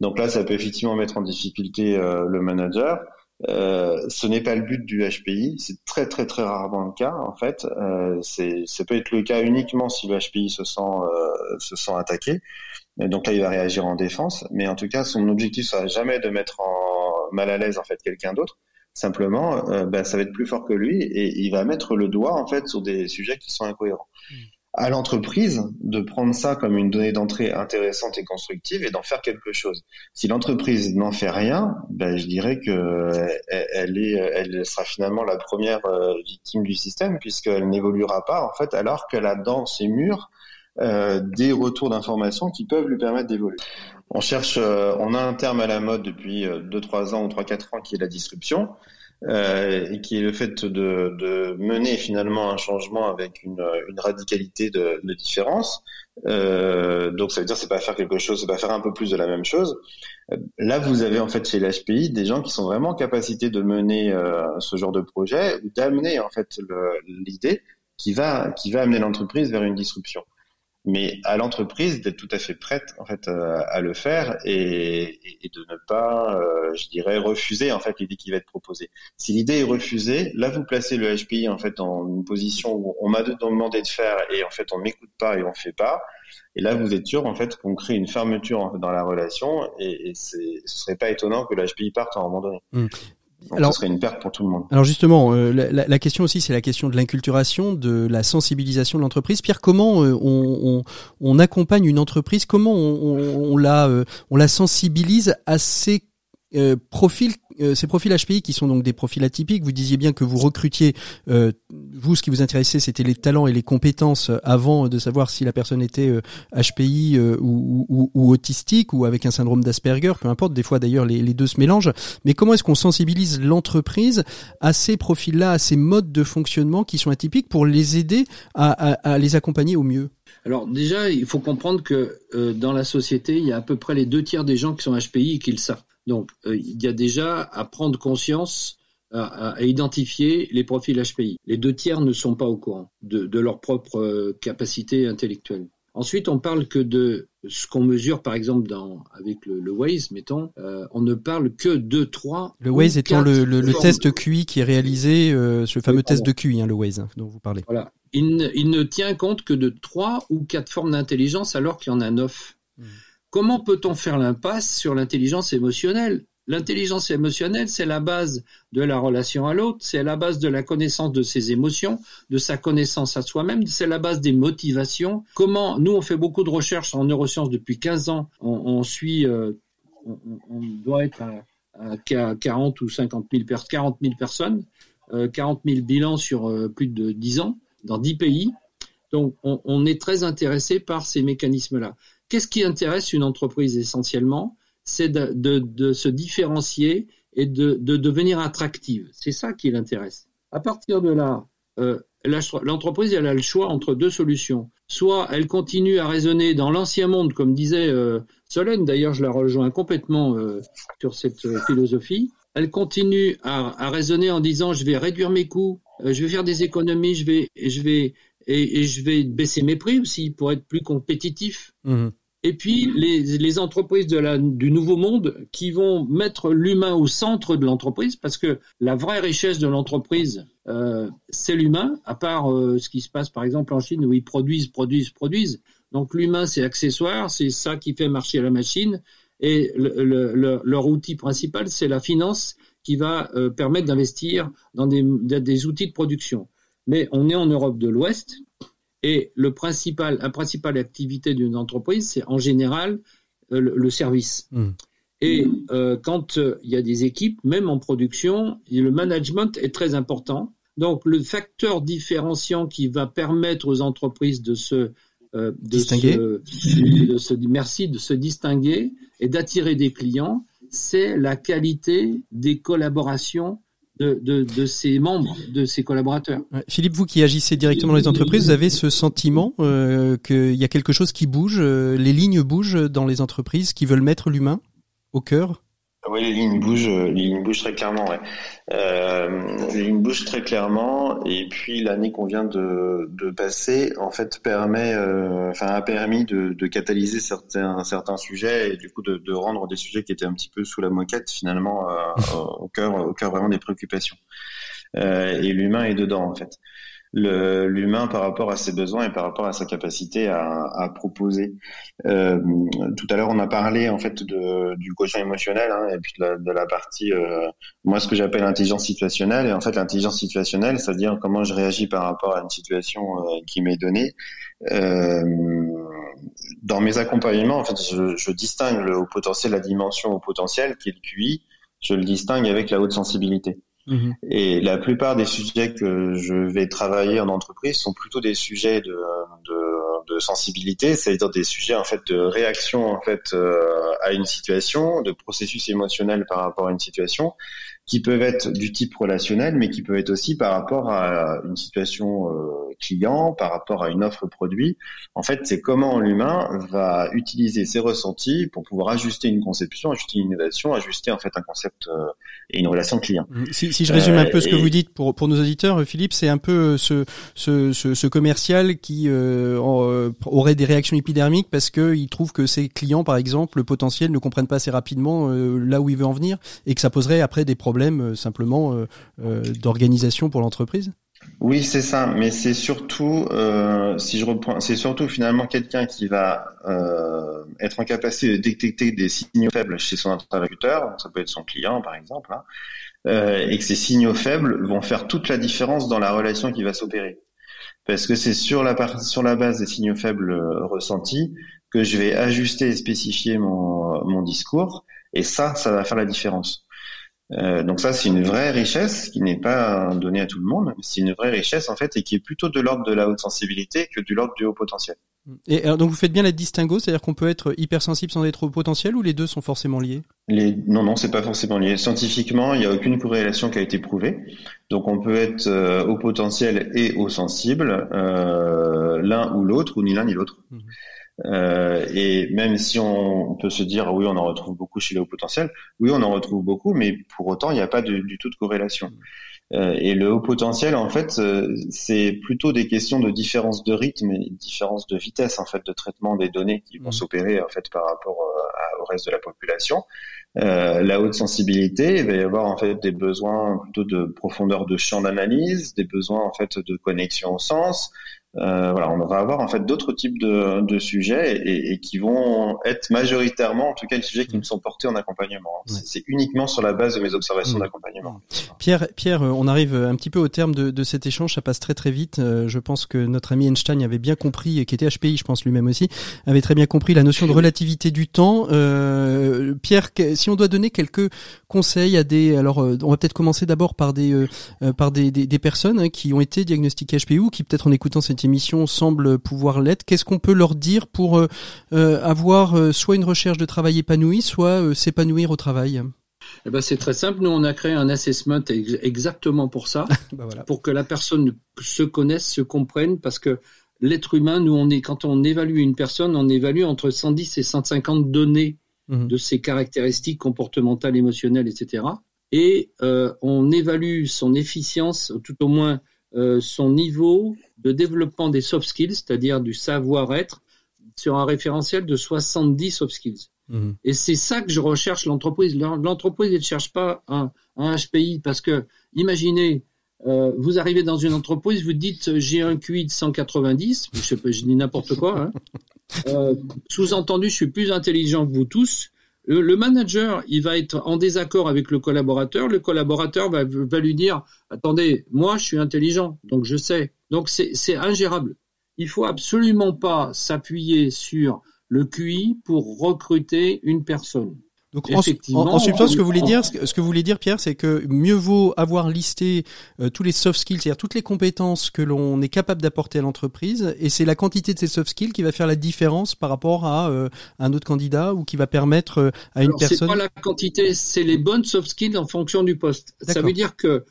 Donc là, ça peut effectivement mettre en difficulté le manager. Euh, ce n'est pas le but du HPI, c'est très très très rarement le cas en fait. Euh, c'est, ça peut être le cas uniquement si le HPI se sent euh, se sent attaqué. Et donc là, il va réagir en défense. Mais en tout cas, son objectif sera jamais de mettre en mal à l'aise en fait quelqu'un d'autre. Simplement, euh, bah, ça va être plus fort que lui et il va mettre le doigt en fait sur des sujets qui sont incohérents. Mmh à l'entreprise de prendre ça comme une donnée d'entrée intéressante et constructive et d'en faire quelque chose. Si l'entreprise n'en fait rien, ben, je dirais que elle, est, elle sera finalement la première euh, victime du système puisqu'elle n'évoluera pas en fait alors qu'elle a dans ses murs euh, des retours d'informations qui peuvent lui permettre d'évoluer. On cherche, euh, on a un terme à la mode depuis 2-3 ans ou 3-4 ans qui est la disruption euh, et qui est le fait de, mener finalement un changement avec une, radicalité de, différence. Euh, donc ça veut dire c'est pas faire quelque chose, c'est pas faire un peu plus de la même chose. Euh, là, vous avez en fait chez l'HPI des gens qui sont vraiment en de mener euh, ce genre de projet ou d'amener en fait l'idée qui va qui va amener l'entreprise vers une disruption mais à l'entreprise d'être tout à fait prête en fait euh, à le faire et, de ne pas, euh, je dirais, refuser en fait l'idée qui va être proposée. Si l'idée est refusée, là vous placez le HPI en fait dans une position où on m'a demandé de faire et en fait on m'écoute pas et on fait pas. Et là vous êtes sûr en fait qu'on crée une fermeture dans la relation et, et ce serait pas étonnant que le HPI parte à un moment donné. Mmh alors, ce serait une perte pour tout le monde. Alors justement, euh, la, la, question aussi, c'est la question de l'inculturation, de la sensibilisation de l'entreprise. Pierre, comment euh, on, on, on, accompagne une entreprise? Comment on, on la, euh, on la sensibilise à ces profils euh, ces profils HPI qui sont donc des profils atypiques, vous disiez bien que vous recrutiez, euh, vous ce qui vous intéressait c'était les talents et les compétences avant de savoir si la personne était HPI euh, ou, autistique ou avec un syndrome d'Asperger, peu importe, des fois d'ailleurs les, deux se mélangent. Mais comment est-ce qu'on sensibilise l'entreprise à ces profils-là, à ces modes de fonctionnement qui sont atypiques pour les aider à les accompagner au mieux? Alors déjà, il faut comprendre que dans la société, il y a à peu près les deux tiers des gens qui sont HPI et qui le savent. Donc, euh, il y a déjà à prendre conscience, à, identifier les profils HPI. Les deux tiers ne sont pas au courant de, leur propre euh, capacité intellectuelle. Ensuite, on parle que de ce qu'on mesure, par exemple, dans, avec le, le Waze, mettons, euh, on ne parle que de trois. Le Waze étant le, le, test QI qui est réalisé, ce fameux test de QI, hein, le Waze hein, dont vous parlez. Voilà. Il ne, il ne, tient compte que de trois ou quatre formes d'intelligence alors qu'il y en a neuf. Hmm. Comment peut-on faire l'impasse sur l'intelligence émotionnelle? L'intelligence émotionnelle, c'est la base de la relation à l'autre, c'est la base de la connaissance de ses émotions, de sa connaissance à soi-même, c'est la base des motivations. Comment Nous, on fait beaucoup de recherches en neurosciences depuis 15 ans. On, suit, euh, on, doit être à, 40 ou 50 000, 40 000 personnes, 40 euh, 000 bilans sur euh, plus de 10 ans dans 10 pays. Donc, on est très intéressé par ces mécanismes-là. Qu'est-ce qui intéresse une entreprise essentiellement? C'est de, se différencier et de, devenir attractive. C'est ça qui l'intéresse. À partir de là, euh, l'entreprise elle a le choix entre deux solutions. Soit elle continue à raisonner dans l'ancien monde, comme disait euh, Solène, d'ailleurs je la rejoins complètement euh, sur cette philosophie. Elle continue à, raisonner en disant je vais réduire mes coûts, je vais faire des économies, je vais, je vais et, je vais baisser mes prix aussi pour être plus compétitif. Mmh. et puis les, les entreprises de la, du nouveau monde qui vont mettre l'humain au centre de l'entreprise, parce que la vraie richesse de l'entreprise, euh, c'est l'humain, à part euh, ce qui se passe par exemple en Chine où ils produisent, produisent, produisent. Donc l'humain, c'est accessoire, c'est ça qui fait marcher la machine. Et le, le, leur outil principal, c'est la finance qui va euh, permettre d'investir dans des, des, outils de production. Mais on est en Europe de l'Ouest et le principal, la principale activité d'une entreprise, c'est en général euh, le, service. Hmm. Et euh, quand il y a des équipes, même en production, le management est très important. Donc le facteur différenciant qui va permettre aux entreprises de se de distinguer, se, de se, merci, de se distinguer et d'attirer des clients, c'est la qualité des collaborations de, de, ses membres, de ses collaborateurs. Philippe, vous qui agissez directement dans les entreprises, vous avez ce sentiment euh, qu'il y a quelque chose qui bouge, euh, les lignes bougent dans les entreprises qui veulent mettre l'humain au cœur? Oui, les lignes bougent, les lignes bougent très clairement. Ouais. Euh, les lignes bougent très clairement, et puis l'année qu'on vient de, de, passer, en fait, permet, euh, enfin, a permis de, de, catalyser certains certains sujets et du coup de, de, rendre des sujets qui étaient un petit peu sous la moquette finalement euh, [laughs] au cœur au cœur vraiment des préoccupations. Euh, et l'humain est dedans en fait l'humain par rapport à ses besoins et par rapport à sa capacité à, à proposer. Euh, tout à l'heure, on a parlé en fait de, du quotient émotionnel hein, et puis de la, de la partie, euh, moi ce que j'appelle l'intelligence situationnelle. Et en fait, l'intelligence situationnelle, c'est-à-dire comment je réagis par rapport à une situation euh, qui m'est donnée. Euh, dans mes accompagnements, en fait, je, je distingue le haut potentiel, la dimension au potentiel, qui est le QI. Je le distingue avec la haute sensibilité. Mhm. Et la plupart des sujets que je vais travailler en entreprise sont plutôt des sujets de, de, de sensibilité, c'est-à-dire des sujets en fait de réaction en fait euh, à une situation, de processus émotionnel par rapport à une situation, qui peuvent être du type relationnel, mais qui peuvent être aussi par rapport à une situation euh, client, par rapport à une offre produit. En fait, c'est comment l'humain va utiliser ses ressentis pour pouvoir ajuster une conception, ajuster une innovation, ajuster en fait un concept euh, et une relation client. Mmh. Si, si je résume un peu ce que vous dites pour pour nos auditeurs, Philippe, c'est un peu ce ce, ce, ce commercial qui euh, aurait des réactions épidermiques parce que il trouve que ses clients, par exemple, le potentiel ne comprennent pas assez rapidement là où il veut en venir et que ça poserait après des problèmes euh, simplement euh, euh, d'organisation pour l'entreprise? Oui, c'est ça, mais c'est surtout, si je reprends, c'est surtout finalement quelqu'un qui va être en capacité de détecter des signaux faibles chez son interlocuteur, ça peut être son client par exemple, hein, et que ces signaux faibles vont faire toute la différence dans la relation qui va s'opérer. Parce que c'est sur la base des signaux faibles ressentis que je vais ajuster et spécifier mon discours, et ça, ça va faire la différence. Euh, donc ça, c'est une vraie richesse qui n'est pas donnée à tout le monde. C'est une vraie richesse en fait et qui est plutôt de l'ordre de la haute sensibilité que de l'ordre du haut potentiel. Et alors, donc vous faites bien la distinguo, c'est-à-dire qu'on peut être hypersensible sans être haut potentiel ou les deux sont forcément liés? Les... Non, non, c'est pas forcément lié. Scientifiquement, il n'y a aucune corrélation qui a été prouvée. Donc on peut être euh, haut potentiel et haut sensible, euh, l'un ou l'autre, ou ni l'un ni l'autre. Mmh. Euh, et même si on, peut se dire oui, on en retrouve beaucoup chez les hauts potentiels, oui, on en retrouve beaucoup, mais pour autant, il n'y a pas du tout de corrélation. Euh, et le haut potentiel, en fait, euh, c'est plutôt des questions de différence de rythme et différence de vitesse, en fait, de traitement des données qui vont mmh. s'opérer, en fait, par rapport au reste de la population. la haute sensibilité, il va y avoir en fait des besoins plutôt de profondeur de champ d'analyse, des besoins en fait de connexion au sens, euh, voilà, on va avoir en fait d'autres types de, de sujets et, et, qui vont être majoritairement, en tout cas, les sujets qui me sont portés en accompagnement. C'est uniquement sur la base de mes observations d'accompagnement. Pierre, Pierre, euh, on arrive un petit peu au terme de, de, cet échange. Ça passe très très vite. Euh, je pense que notre ami Einstein avait bien compris, et qui était HPI, je pense lui-même aussi, avait très bien compris la notion de [laughs] relativité du temps. Euh, Pierre, si on doit donner quelques conseils à des, alors on va peut-être commencer d'abord par des par des, des, des personnes hein, qui ont été diagnostiquées HPI ou qui peut-être en écoutant cette émission semble pouvoir l'être. Qu'est-ce qu'on peut leur dire pour euh, euh, avoir euh, soit une recherche de travail épanouie, soit s'épanouir au travail? Eh ben, c'est très simple. Nous, on a créé un assessment exactement pour ça, [laughs] bah, pour que la personne se connaisse, se comprenne, parce que l'être humain, nous, on est, quand on évalue une personne, on évalue entre 110 et 150 données mmh. de ses caractéristiques comportementales, émotionnelles, etc. Et on évalue son efficience, tout au moins son niveau de développement des soft skills, c'est-à-dire du savoir-être sur un référentiel de 70 soft skills. Mmh. Et c'est ça que je recherche l'entreprise. L'entreprise ne cherche pas un, un, HPI parce que, imaginez, euh, vous arrivez dans une entreprise, vous dites j'ai un QI de 190, je, sais pas, je dis n'importe quoi. Hein. [laughs] Euh, Sous-entendu, je suis plus intelligent que vous tous. Le, manager, il va être en désaccord avec le collaborateur. Le collaborateur va, va lui dire attendez, moi je suis intelligent, donc je sais. Donc c'est ingérable. Il faut absolument pas s'appuyer sur le QI pour recruter une personne. Donc en, en, substance, ce que vous voulez dire, ce que vous voulez dire, Pierre, c'est que mieux vaut avoir listé euh, tous les soft skills, c'est-à-dire toutes les compétences que l'on est capable d'apporter à l'entreprise, et c'est la quantité de ces soft skills qui va faire la différence par rapport à euh, un autre candidat ou qui va permettre euh, à une personne. C'est pas la quantité, c'est les bonnes soft skills en fonction du poste. Ça veut dire que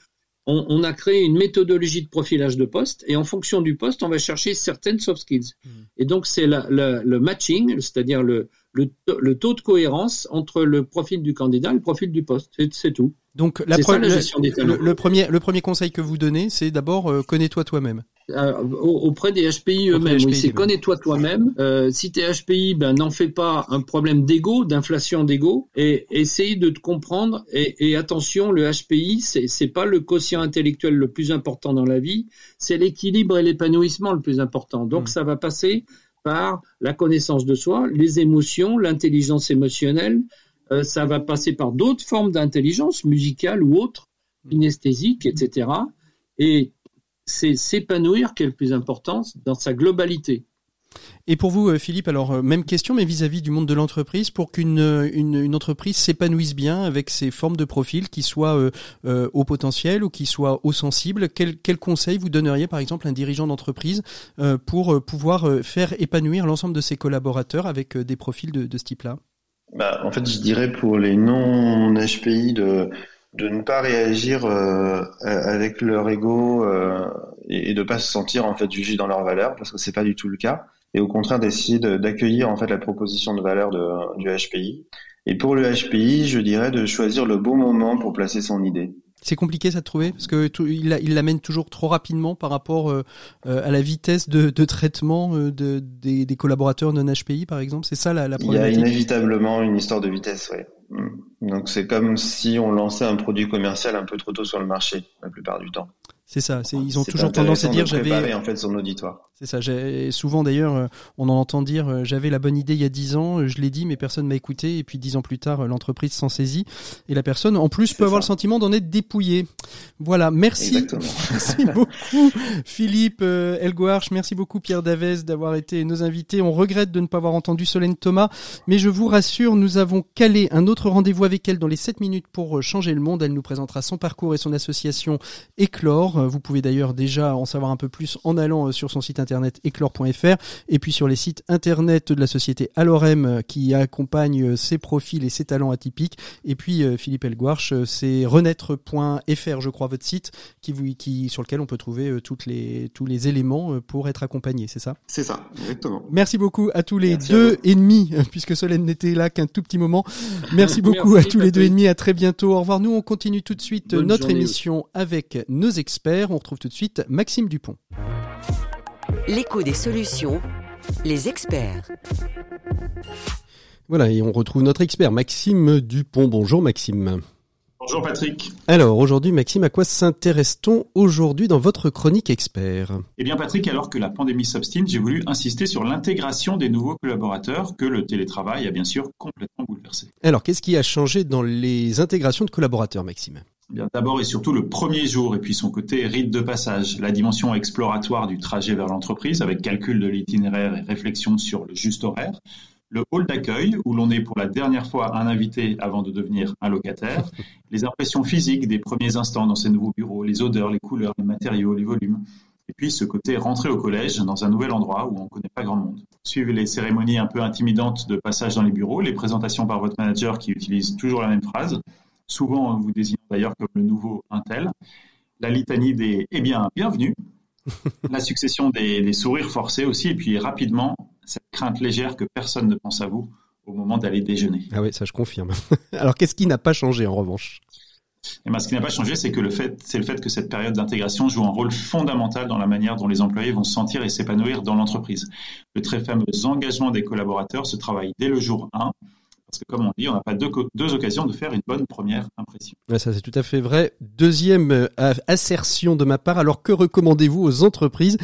on, on, a créé une méthodologie de profilage de poste et en fonction du poste, on va chercher certaines soft skills. Hmm. Et donc c'est le matching, c'est-à-dire le, le, le, taux de cohérence entre le profil du candidat et le profil du poste. C'est tout. Donc la, ça, la gestion des le, le, premier, le premier conseil que vous donnez, c'est d'abord euh, connais-toi toi-même. Euh, auprès des HPI eux-mêmes. Oui, c'est connais-toi toi-même. Euh, si t'es HPI, ben n'en fais pas un problème d'ego, d'inflation d'ego, et essaye de te comprendre. Et, et attention, le HPI, c'est c'est pas le quotient intellectuel le plus important dans la vie, c'est l'équilibre et l'épanouissement le plus important. Donc hmm. ça va passer par la connaissance de soi, les émotions, l'intelligence émotionnelle. Euh, ça va passer par d'autres formes d'intelligence, musicale ou autre, kinesthésique, etc. Et c'est s'épanouir qui est le plus important dans sa globalité. Et pour vous, euh, Philippe, alors euh, même question, mais vis-à-vis du monde de l'entreprise, pour qu'une euh, une, entreprise s'épanouisse bien avec ses formes de profil, qui soient au potentiel ou qui soient au sensible, quel, quel conseil vous donneriez, par exemple, à un dirigeant d'entreprise pour pouvoir faire épanouir l'ensemble de ses collaborateurs avec des profils de, de ce type-là? Bah, En fait, je dirais pour les non-HPI de de ne pas réagir avec leur ego et, de pas se sentir en fait jugé dans leur valeur parce que c'est pas du tout le cas et au contraire d'essayer d'accueillir en fait la proposition de valeur de, du HPI. Et pour le HPI, je dirais de choisir le bon moment pour placer son idée. C'est compliqué ça de trouver parce que il, il l'amène toujours trop rapidement par rapport euh, euh, à la vitesse de, de traitement euh, de, des, des, collaborateurs non HPI par exemple. C'est ça la, la problématique. Il y a inévitablement une histoire de vitesse, oui. Donc c'est comme si on lançait un produit commercial un peu trop tôt sur le marché la plupart du temps. C'est ça. Ils ont toujours tendance à dire j'avais. en fait son auditoire. C'est ça. Souvent d'ailleurs, euh, on en entend dire euh, j'avais la bonne idée il y a dix ans, euh, je l'ai dit, mais personne m'a écouté. Et puis dix ans plus tard, l'entreprise s'en saisit et la personne, en plus, peut avoir le sentiment d'en être dépouillée. Voilà. Merci. [laughs] merci beaucoup, Philippe Elgouarch. Merci beaucoup, Pierre Davès, d'avoir été nos invités. On regrette de ne pas avoir entendu Solène Thomas, mais je vous rassure, nous avons calé un autre rendez-vous avec elle dans les 7 minutes pour changer le monde. Elle nous présentera son parcours et son association Éclore. Vous pouvez d'ailleurs déjà en savoir un peu plus en allant sur son site internet éclore.fr et puis sur les sites internet de la société Alorem euh, qui accompagne euh, ses profils et ses talents atypiques. Et puis euh, Philippe Elguarch, c'est renaître.fr, je crois, votre site qui, qui, sur lequel on peut trouver toutes les, tous les éléments pour être accompagné, c'est ça? C'est ça, exactement. Merci beaucoup à tous les deux et demi, puisque Solène n'était là qu'un tout petit moment. Merci [laughs] beaucoup à tous les deux et demi, à très bientôt. Au revoir. Nous, on continue tout de suite notre émission avec nos experts. On retrouve tout de suite Maxime Dupont. L'écho des solutions, les experts. Voilà, et on retrouve notre expert Maxime Dupont. Bonjour Maxime. Bonjour Patrick. Alors aujourd'hui Maxime, à quoi s'intéresse-t-on aujourd'hui dans votre chronique expert? Eh bien Patrick, alors que la pandémie s'obstine, j'ai voulu insister sur l'intégration des nouveaux collaborateurs que le télétravail a bien sûr complètement bouleversé. Alors qu'est-ce qui a changé dans les intégrations de collaborateurs Maxime? D'abord et surtout le premier jour et puis son côté rite de passage, la dimension exploratoire du trajet vers l'entreprise avec calcul de l'itinéraire et réflexion sur le juste horaire, le hall d'accueil où l'on est pour la dernière fois un invité avant de devenir un locataire, [laughs] les impressions physiques des premiers instants dans ces nouveaux bureaux, les odeurs, les couleurs, les matériaux, les volumes, et puis ce côté rentrer au collège dans un nouvel endroit où on ne connaît pas grand monde. Suivez les cérémonies un peu intimidantes de passage dans les bureaux, les présentations par votre manager qui utilise toujours la même phrase, souvent vous désignant d'ailleurs comme le nouveau Intel, la litanie des Eh bien, bienvenue, [laughs] la succession des, sourires forcés aussi, et puis rapidement, cette crainte légère que personne ne pense à vous au moment d'aller déjeuner. Ah oui, ça je confirme. [laughs] Alors qu'est-ce qui n'a pas changé en revanche? Et ben, ce qui n'a pas changé, c'est que le fait, c'est le fait que cette période d'intégration joue un rôle fondamental dans la manière dont les employés vont se sentir et s'épanouir dans l'entreprise. Le très fameux engagement des collaborateurs se travaille dès le jour 1 parce que comme on dit, on n'a pas deux, deux, occasions de faire une bonne première impression. ça c'est tout à fait vrai. Deuxième euh, assertion de ma part, alors que recommandez-vous aux entreprises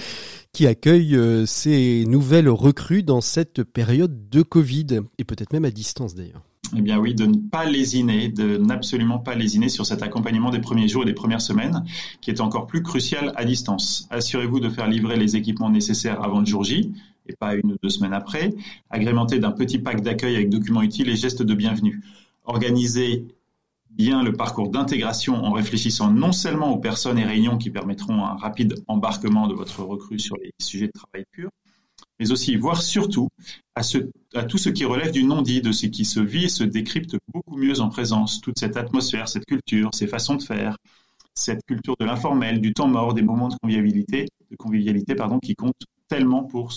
qui accueillent euh, ces nouvelles recrues dans cette période de Covid? Et peut-être même à distance d'ailleurs eh bien oui, de ne pas lésiner, de n'absolument pas lésiner sur cet accompagnement des premiers jours et des premières semaines, qui est encore plus crucial à distance. Assurez-vous de faire livrer les équipements nécessaires avant le jour J, pas une ou deux semaines après, agrémenté d'un petit pack d'accueil avec documents utiles et gestes de bienvenue. Organisez bien le parcours d'intégration en réfléchissant non seulement aux personnes et réunions qui permettront un rapide embarquement de votre recrue sur les sujets de travail pur, mais aussi, voire surtout, à, tout ce qui relève du non-dit, de ce qui se vit et se décrypte beaucoup mieux en présence, toute cette atmosphère, cette culture, ces façons de faire, cette culture de l'informel, du temps mort, des moments de convivialité, de convivialité pardon, qui comptent tellement pour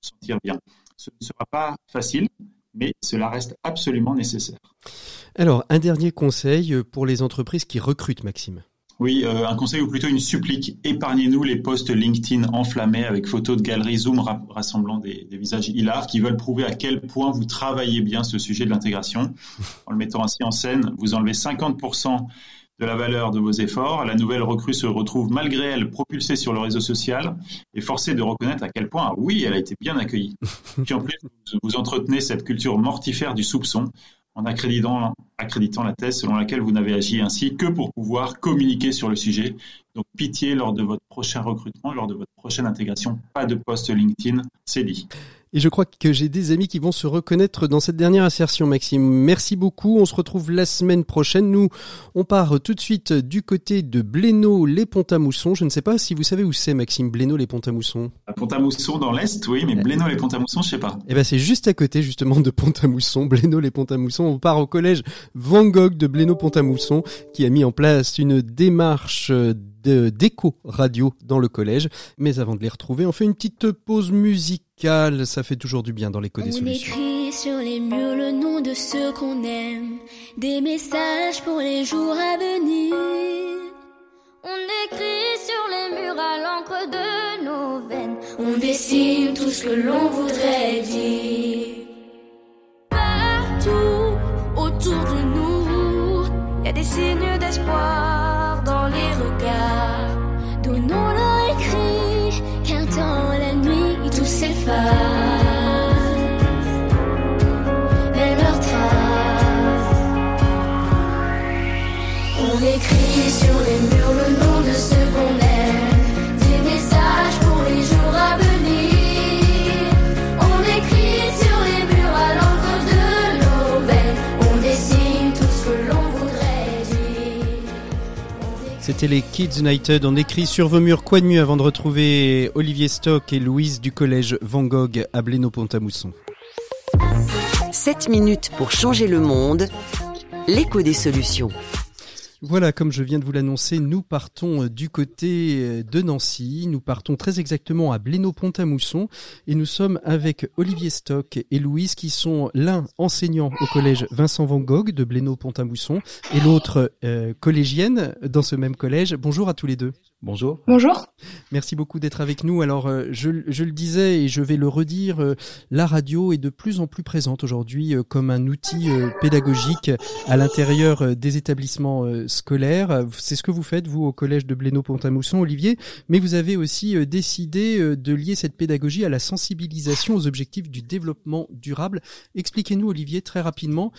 se sentir bien. Ce ne sera pas facile, mais cela reste absolument nécessaire. Alors, un dernier conseil pour les entreprises qui recrutent, Maxime. Oui, euh, un conseil ou plutôt une supplique. Épargnez-nous les posts LinkedIn enflammés avec photos de galeries Zoom rassemblant des, des, visages hilars qui veulent prouver à quel point vous travaillez bien ce sujet de l'intégration. En le mettant ainsi en scène, vous enlevez 50% de la valeur de vos efforts. La nouvelle recrue se retrouve malgré elle propulsée sur le réseau social et forcée de reconnaître à quel point, oui, elle a été bien accueillie. [laughs] Puis en plus, vous entretenez cette culture mortifère du soupçon en accréditant, accréditant la thèse selon laquelle vous n'avez agi ainsi que pour pouvoir communiquer sur le sujet. Donc pitié lors de votre prochain recrutement, lors de votre prochaine intégration, pas de post LinkedIn, c'est dit. Et je crois que j'ai des amis qui vont se reconnaître dans cette dernière assertion, Maxime. Merci beaucoup. On se retrouve la semaine prochaine. Nous, on part tout de suite du côté de Blénaud, les Pont-à-Mousson. Je ne sais pas si vous savez où c'est, Maxime, Blénaud, les Pont-à-Mousson. Pont-à-Mousson dans l'Est, oui, mais Blénaud, les Pont-à-Mousson, je sais pas. Eh ben, c'est juste à côté, justement, de Pont-à-Mousson. Blénaud, les Pont-à-Mousson. On part au collège Van Gogh de Blénaud, Pont-à-Mousson, qui a mis en place une démarche d'éco radio dans le collège. Mais avant de les retrouver, on fait une petite pause musicale. Ça fait toujours du bien dans l'écho des solutions. On écrit sur les murs le nom de ceux qu'on aime, des messages pour les jours à venir. On écrit sur les murs à l'encre de nos veines, on dessine tout ce que l'on voudrait dire. Partout autour de nous, il y a des signes C'était les Kids United. On écrit sur vos murs quoi de mieux avant de retrouver Olivier Stock et Louise du collège Van Gogh à Blénaud-Pont-à-Mousson. 7 minutes pour changer le monde. L'écho des solutions. Voilà, comme je viens de vous l'annoncer, nous partons euh, du côté euh, de Nancy. Nous partons très exactement à Blénaud-Pont-à-Mousson et nous sommes avec Olivier Stock et Louise qui sont l'un enseignant au collège Vincent Van Gogh de Blénaud-Pont-à-Mousson et l'autre euh, collégienne dans ce même collège. Bonjour à tous les deux. Bonjour. Bonjour. Merci beaucoup d'être avec nous. Alors, euh, je, je, le disais et je vais le redire, euh, la radio est de plus en plus présente aujourd'hui euh, comme un outil pédagogique à l'intérieur des établissements scolaires. C'est ce que vous faites, vous, au collège de Blénaud-Pont-à-Mousson, Olivier, mais vous avez aussi décidé de lier cette pédagogie à la sensibilisation aux objectifs du développement durable. Expliquez-nous, Olivier, très rapidement,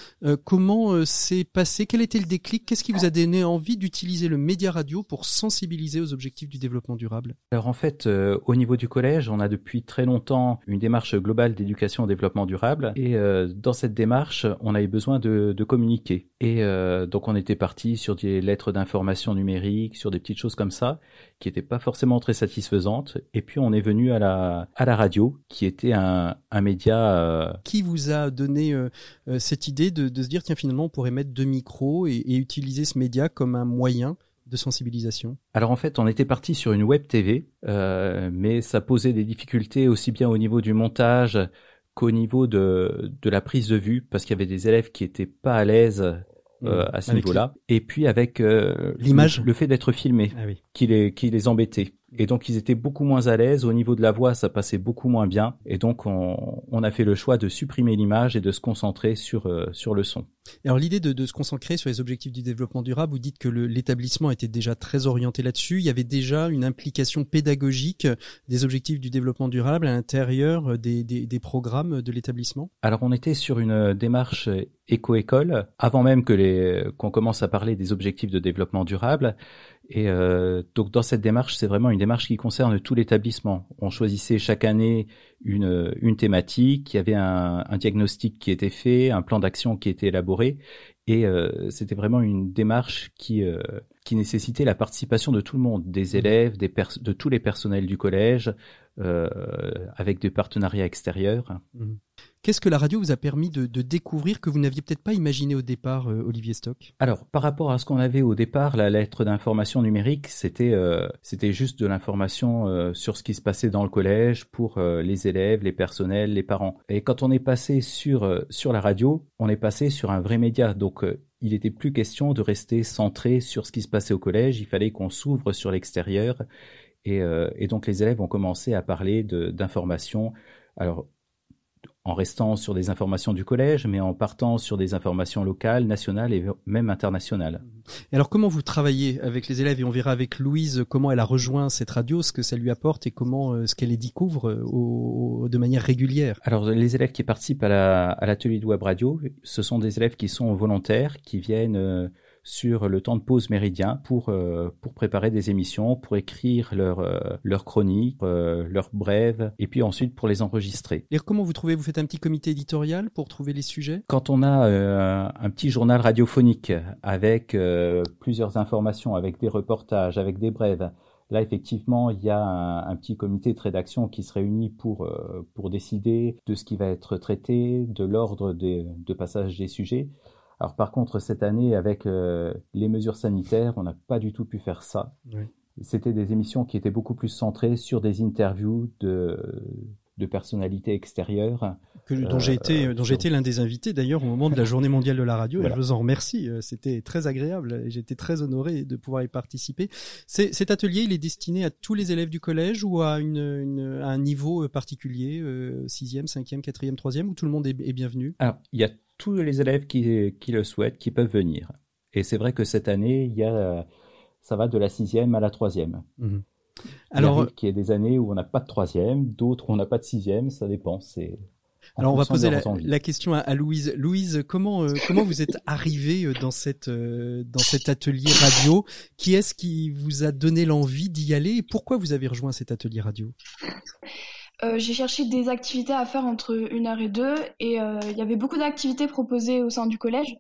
comment s'est passé, quel était le déclic, qu'est-ce qui vous a donné envie d'utiliser le média radio pour sensibiliser aux objectifs du développement durable Alors en fait, euh, au niveau du collège, on a depuis très longtemps une démarche globale d'éducation au développement durable et euh, dans cette démarche, on avait besoin de, de communiquer. Et euh, donc on était parti sur des lettres d'information numérique, sur des petites choses comme ça qui n'étaient pas forcément très satisfaisantes. Et puis on est venu à la, à la radio, qui était un, un média... Qui vous a donné cette idée de, de, se dire, tiens finalement on pourrait mettre deux micros et, et utiliser ce média comme un moyen de sensibilisation Alors en fait, on était parti sur une web TV, euh, mais ça posait des difficultés aussi bien au niveau du montage qu'au niveau de, de la prise de vue, parce qu'il y avait des élèves qui étaient pas à l'aise mmh. à ce niveau-là. Et puis avec l'image, le, fait d'être filmé, ah qui les qui les embêtait. Et donc ils étaient beaucoup moins à l'aise. Au niveau de la voix, ça passait beaucoup moins bien. Et donc on, on a fait le choix de supprimer l'image et de se concentrer sur euh, sur le son. alors l'idée de, de, se concentrer sur les objectifs du développement durable, vous dites que l'établissement était déjà très orienté là-dessus. Il y avait déjà une implication pédagogique des objectifs du développement durable à l'intérieur des, des, des programmes de l'établissement? Alors on était sur une démarche éco-école avant même que les qu'on commence à parler des objectifs de développement durable. Et euh, donc dans cette démarche, c'est vraiment une démarche qui concerne tout l'établissement. On choisissait chaque année une, une thématique, il y avait un, un diagnostic qui était fait, un plan d'action qui était élaboré, et euh, c'était vraiment une démarche qui euh, qui nécessitait la participation de tout le monde, des mmh. élèves, des de tous les personnels du collège, euh, avec des partenariats extérieurs. Qu'est-ce que la radio vous a permis de, découvrir que vous n'aviez peut-être pas imaginé au départ, euh, Olivier Stock? Alors, par rapport à ce qu'on avait au départ, la lettre d'information numérique, c'était euh, juste de l'information euh, sur ce qui se passait dans le collège pour les élèves, les personnels, les parents. Et quand on est passé sur sur la radio, on est passé sur un vrai média. Donc il n'était plus question de rester centré sur ce qui se passait au collège, il fallait qu'on s'ouvre sur l'extérieur. Et, et, donc les élèves ont commencé à parler d'informations. Alors en restant sur des informations du collège, mais en partant sur des informations locales, nationales et même internationales. Et alors comment vous travaillez avec les élèves et on verra avec Louise comment elle a rejoint cette radio, ce que ça lui apporte et comment euh, ce qu'elle les découvre euh, de manière régulière. Alors les élèves qui participent à l'atelier de web radio, ce sont des élèves qui sont volontaires, qui viennent euh, sur le temps de pause méridien pour euh, pour préparer des émissions, pour écrire leurs euh, leurs chroniques, euh, leurs brèves, et puis ensuite pour les enregistrer. Et comment vous trouvez Vous faites un petit comité éditorial pour trouver les sujets? Quand on a un petit journal radiophonique avec plusieurs informations, avec des reportages, avec des brèves. Là, effectivement, il y a un, petit comité de rédaction qui se réunit pour, pour décider de ce qui va être traité, de l'ordre de passage des sujets. Alors par contre, cette année, avec euh, les mesures sanitaires, on n'a pas du tout pu faire ça. C'était des émissions qui étaient beaucoup plus centrées sur des interviews de, de personnalités extérieures. dont j'ai été, euh, dont j'ai été l'un des invités d'ailleurs au moment de la Journée mondiale de la radio. Et je vous en remercie. Euh, c'était très agréable et j'étais très honoré de pouvoir y participer. Cet atelier, il est destiné à tous les élèves du collège ou à, une, un niveau particulier, sixième, cinquième, quatrième, troisième, où tout le monde est, est bienvenu? Alors, il y a tous les élèves qui, qui le souhaitent, qui peuvent venir. Et c'est vrai que cette année, il y a, ça va de la sixième à la troisième. Mhm. Alors, il y a des années où on n'a pas de troisième, d'autres où on n'a pas de sixième, ça dépend. C'est alors on va poser la, question à, Louise. Louise, comment euh, comment vous êtes arrivée euh, dans cette euh, dans cet atelier radio? Qui est-ce qui vous a donné l'envie d'y aller? Et pourquoi vous avez rejoint cet atelier radio? Euh, j'ai cherché des activités à faire entre une heure et deux et euh, il y avait beaucoup d'activités proposées au sein du collège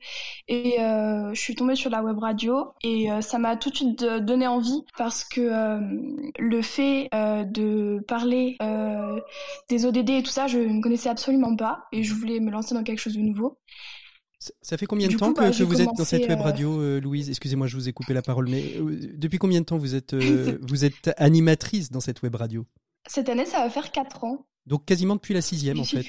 et euh, je suis tombée sur la web radio et ça m'a tout de suite donné envie parce que le fait de parler des ODD et tout ça je ne connaissais absolument pas et je voulais me lancer dans quelque chose de nouveau. Ça fait combien de temps que, bah, vous êtes dans cette web radio, Louise? Excusez-moi, je vous ai coupé la parole, mais depuis combien de temps vous êtes, [laughs] vous êtes animatrice dans cette web radio? Cette année, ça va faire 4 ans. Donc quasiment depuis la sixième, en fait.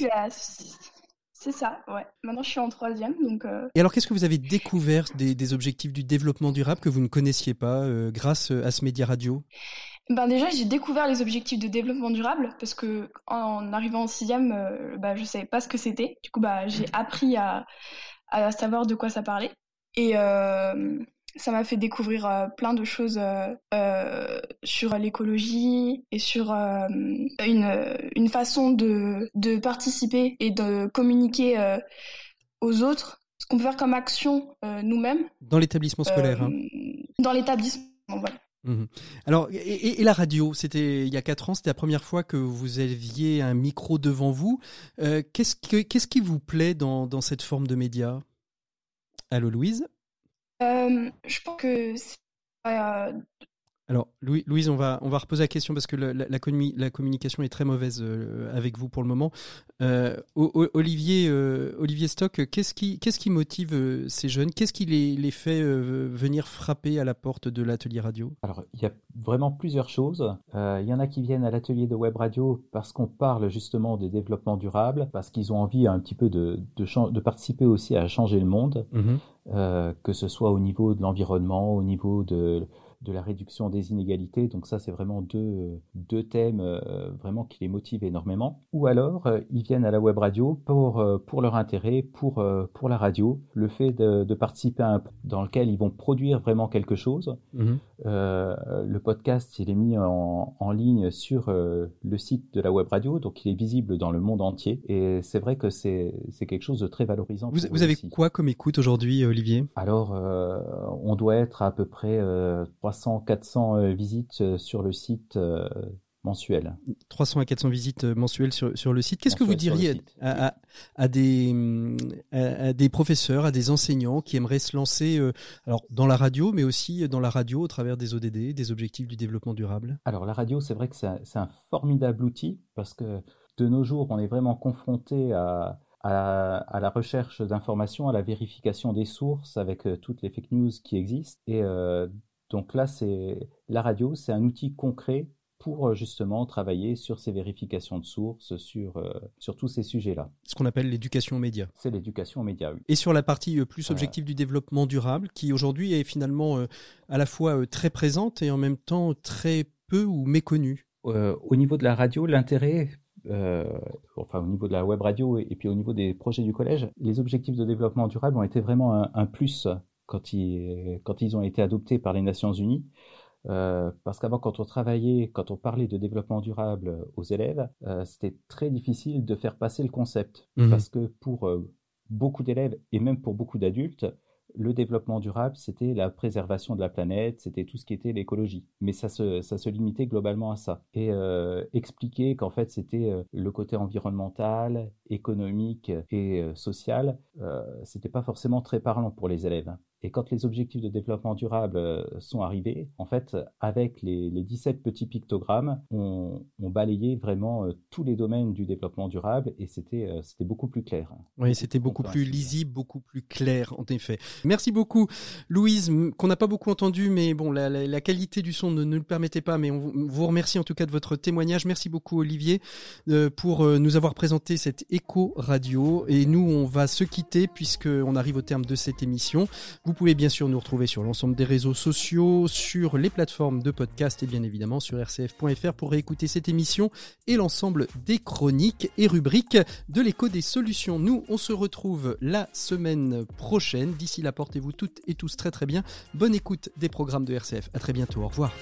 C'est ça, ouais. Maintenant, je suis en troisième, donc. Euh, Et alors, qu'est-ce que vous avez découvert des, objectifs du développement durable que vous ne connaissiez pas euh, grâce euh, à ce média radio? Ben déjà, j'ai découvert les objectifs de développement durable parce que en arrivant en sixième, bah, je savais pas ce que c'était. Du coup, bah, j'ai appris à, à savoir de quoi ça parlait. Et ça m'a fait découvrir euh, plein de choses euh, euh, sur l'écologie et sur une, une façon de, de participer et de communiquer aux autres, ce qu'on peut faire comme action nous-mêmes. Dans l'établissement scolaire. Hein. Dans l'établissement, voilà. Mmh Alors, et, la radio, c'était il y a quatre ans, c'était la première fois que vous aviez un micro devant vous. qu'est-ce, qu'est-ce qui vous plaît dans, dans cette forme de média? Allô Louise? Je pense que Alors, Louise, on va, on va reposer la question parce que la, la, communication est très mauvaise euh, avec vous pour le moment. Euh, Olivier, euh, Olivier Stock, qu'est-ce qui, qu'est-ce qui motive ces jeunes? Qu'est-ce qui les, les fait venir frapper à la porte de l'atelier radio? Alors, il y a vraiment plusieurs choses. Il y en a qui viennent à l'atelier de web radio parce qu'on parle justement des développements durables, parce qu'ils ont envie un petit peu de, de, de participer aussi à changer le monde, mm-hmm. que ce soit au niveau de l'environnement, au niveau de de la réduction des inégalités. Donc ça, c'est vraiment deux, deux thèmes euh, vraiment qui les motivent énormément. Ou alors, euh, ils viennent à la web radio pour, euh, pour leur intérêt, pour, pour la radio, le fait de, participer à un dans lequel ils vont produire vraiment quelque chose. Mhm. le podcast, il est mis en, en ligne sur le site de la web radio, donc il est visible dans le monde entier. Et c'est vrai que c'est quelque chose de très valorisant. Vous, vous avez quoi comme écoute aujourd'hui, Olivier? Alors, on doit être à peu près 300, 400 euh, visites euh, sur le site euh, mensuel. 300 à 400 visites mensuelles sur, sur le site. Qu'est-ce que vous diriez à, à, des, à, des professeurs, à des enseignants qui aimeraient se lancer alors dans la radio, mais aussi dans la radio au travers des ODD, des objectifs du développement durable? Alors la radio, c'est vrai que c'est un, formidable outil parce que de nos jours, on est vraiment confronté à, à, la recherche d'informations, à la vérification des sources avec toutes les fake news qui existent. Et donc là, c'est la radio, c'est un outil concret pour euh, justement travailler sur ces vérifications de sources, sur, euh, sur tous ces sujets-là. Ce qu'on appelle l'éducation aux médias. C'est l'éducation aux médias, oui. Et sur la partie euh, plus objective du développement durable, qui aujourd'hui est finalement à la fois très présente et en même temps très peu ou méconnue. au niveau de la radio, l'intérêt, enfin au niveau de la web radio et, puis au niveau des projets du collège, les objectifs de développement durable ont été vraiment un, un plus quand ils, quand ils ont été adoptés par les Nations Unies. Euh, parce qu'avant, quand on travaillait, quand on parlait de développement durable aux élèves, euh, c'était très difficile de faire passer le concept. Mmh. Parce que pour euh, beaucoup d'élèves et même pour beaucoup d'adultes, le développement durable, c'était la préservation de la planète, c'était tout ce qui était l'écologie. Mais ça se, ça se limitait globalement à ça. Et euh, expliquer qu'en fait, c'était euh, le côté environnemental, économique et euh, social, c'était pas forcément très parlant pour les élèves. Et quand les objectifs de développement durable euh, sont arrivés, en fait, avec les, les 17 petits pictogrammes, on, on balayait vraiment euh, tous les domaines du développement durable et c'était euh, c'était beaucoup plus clair. Oui, c'était beaucoup plus lisible, beaucoup plus clair, en effet. Merci beaucoup, Louise, qu'on n'a pas beaucoup entendu, mais bon, la, la, la qualité du son ne, ne, le permettait pas, mais on vous remercie en tout cas de votre témoignage. Merci beaucoup, Olivier, pour nous avoir présenté cette éco radio. Et nous, on va se quitter puisque on arrive au terme de cette émission. Vous pouvez bien sûr nous retrouver sur l'ensemble des réseaux sociaux, sur les plateformes de podcast et bien évidemment sur rcf.fr pour réécouter cette émission et l'ensemble des chroniques et rubriques de l'écho des solutions. Nous, on se retrouve la semaine prochaine. D'ici là, portez-vous toutes et tous très très bien. Bonne écoute des programmes de RCF. À très bientôt. Au revoir.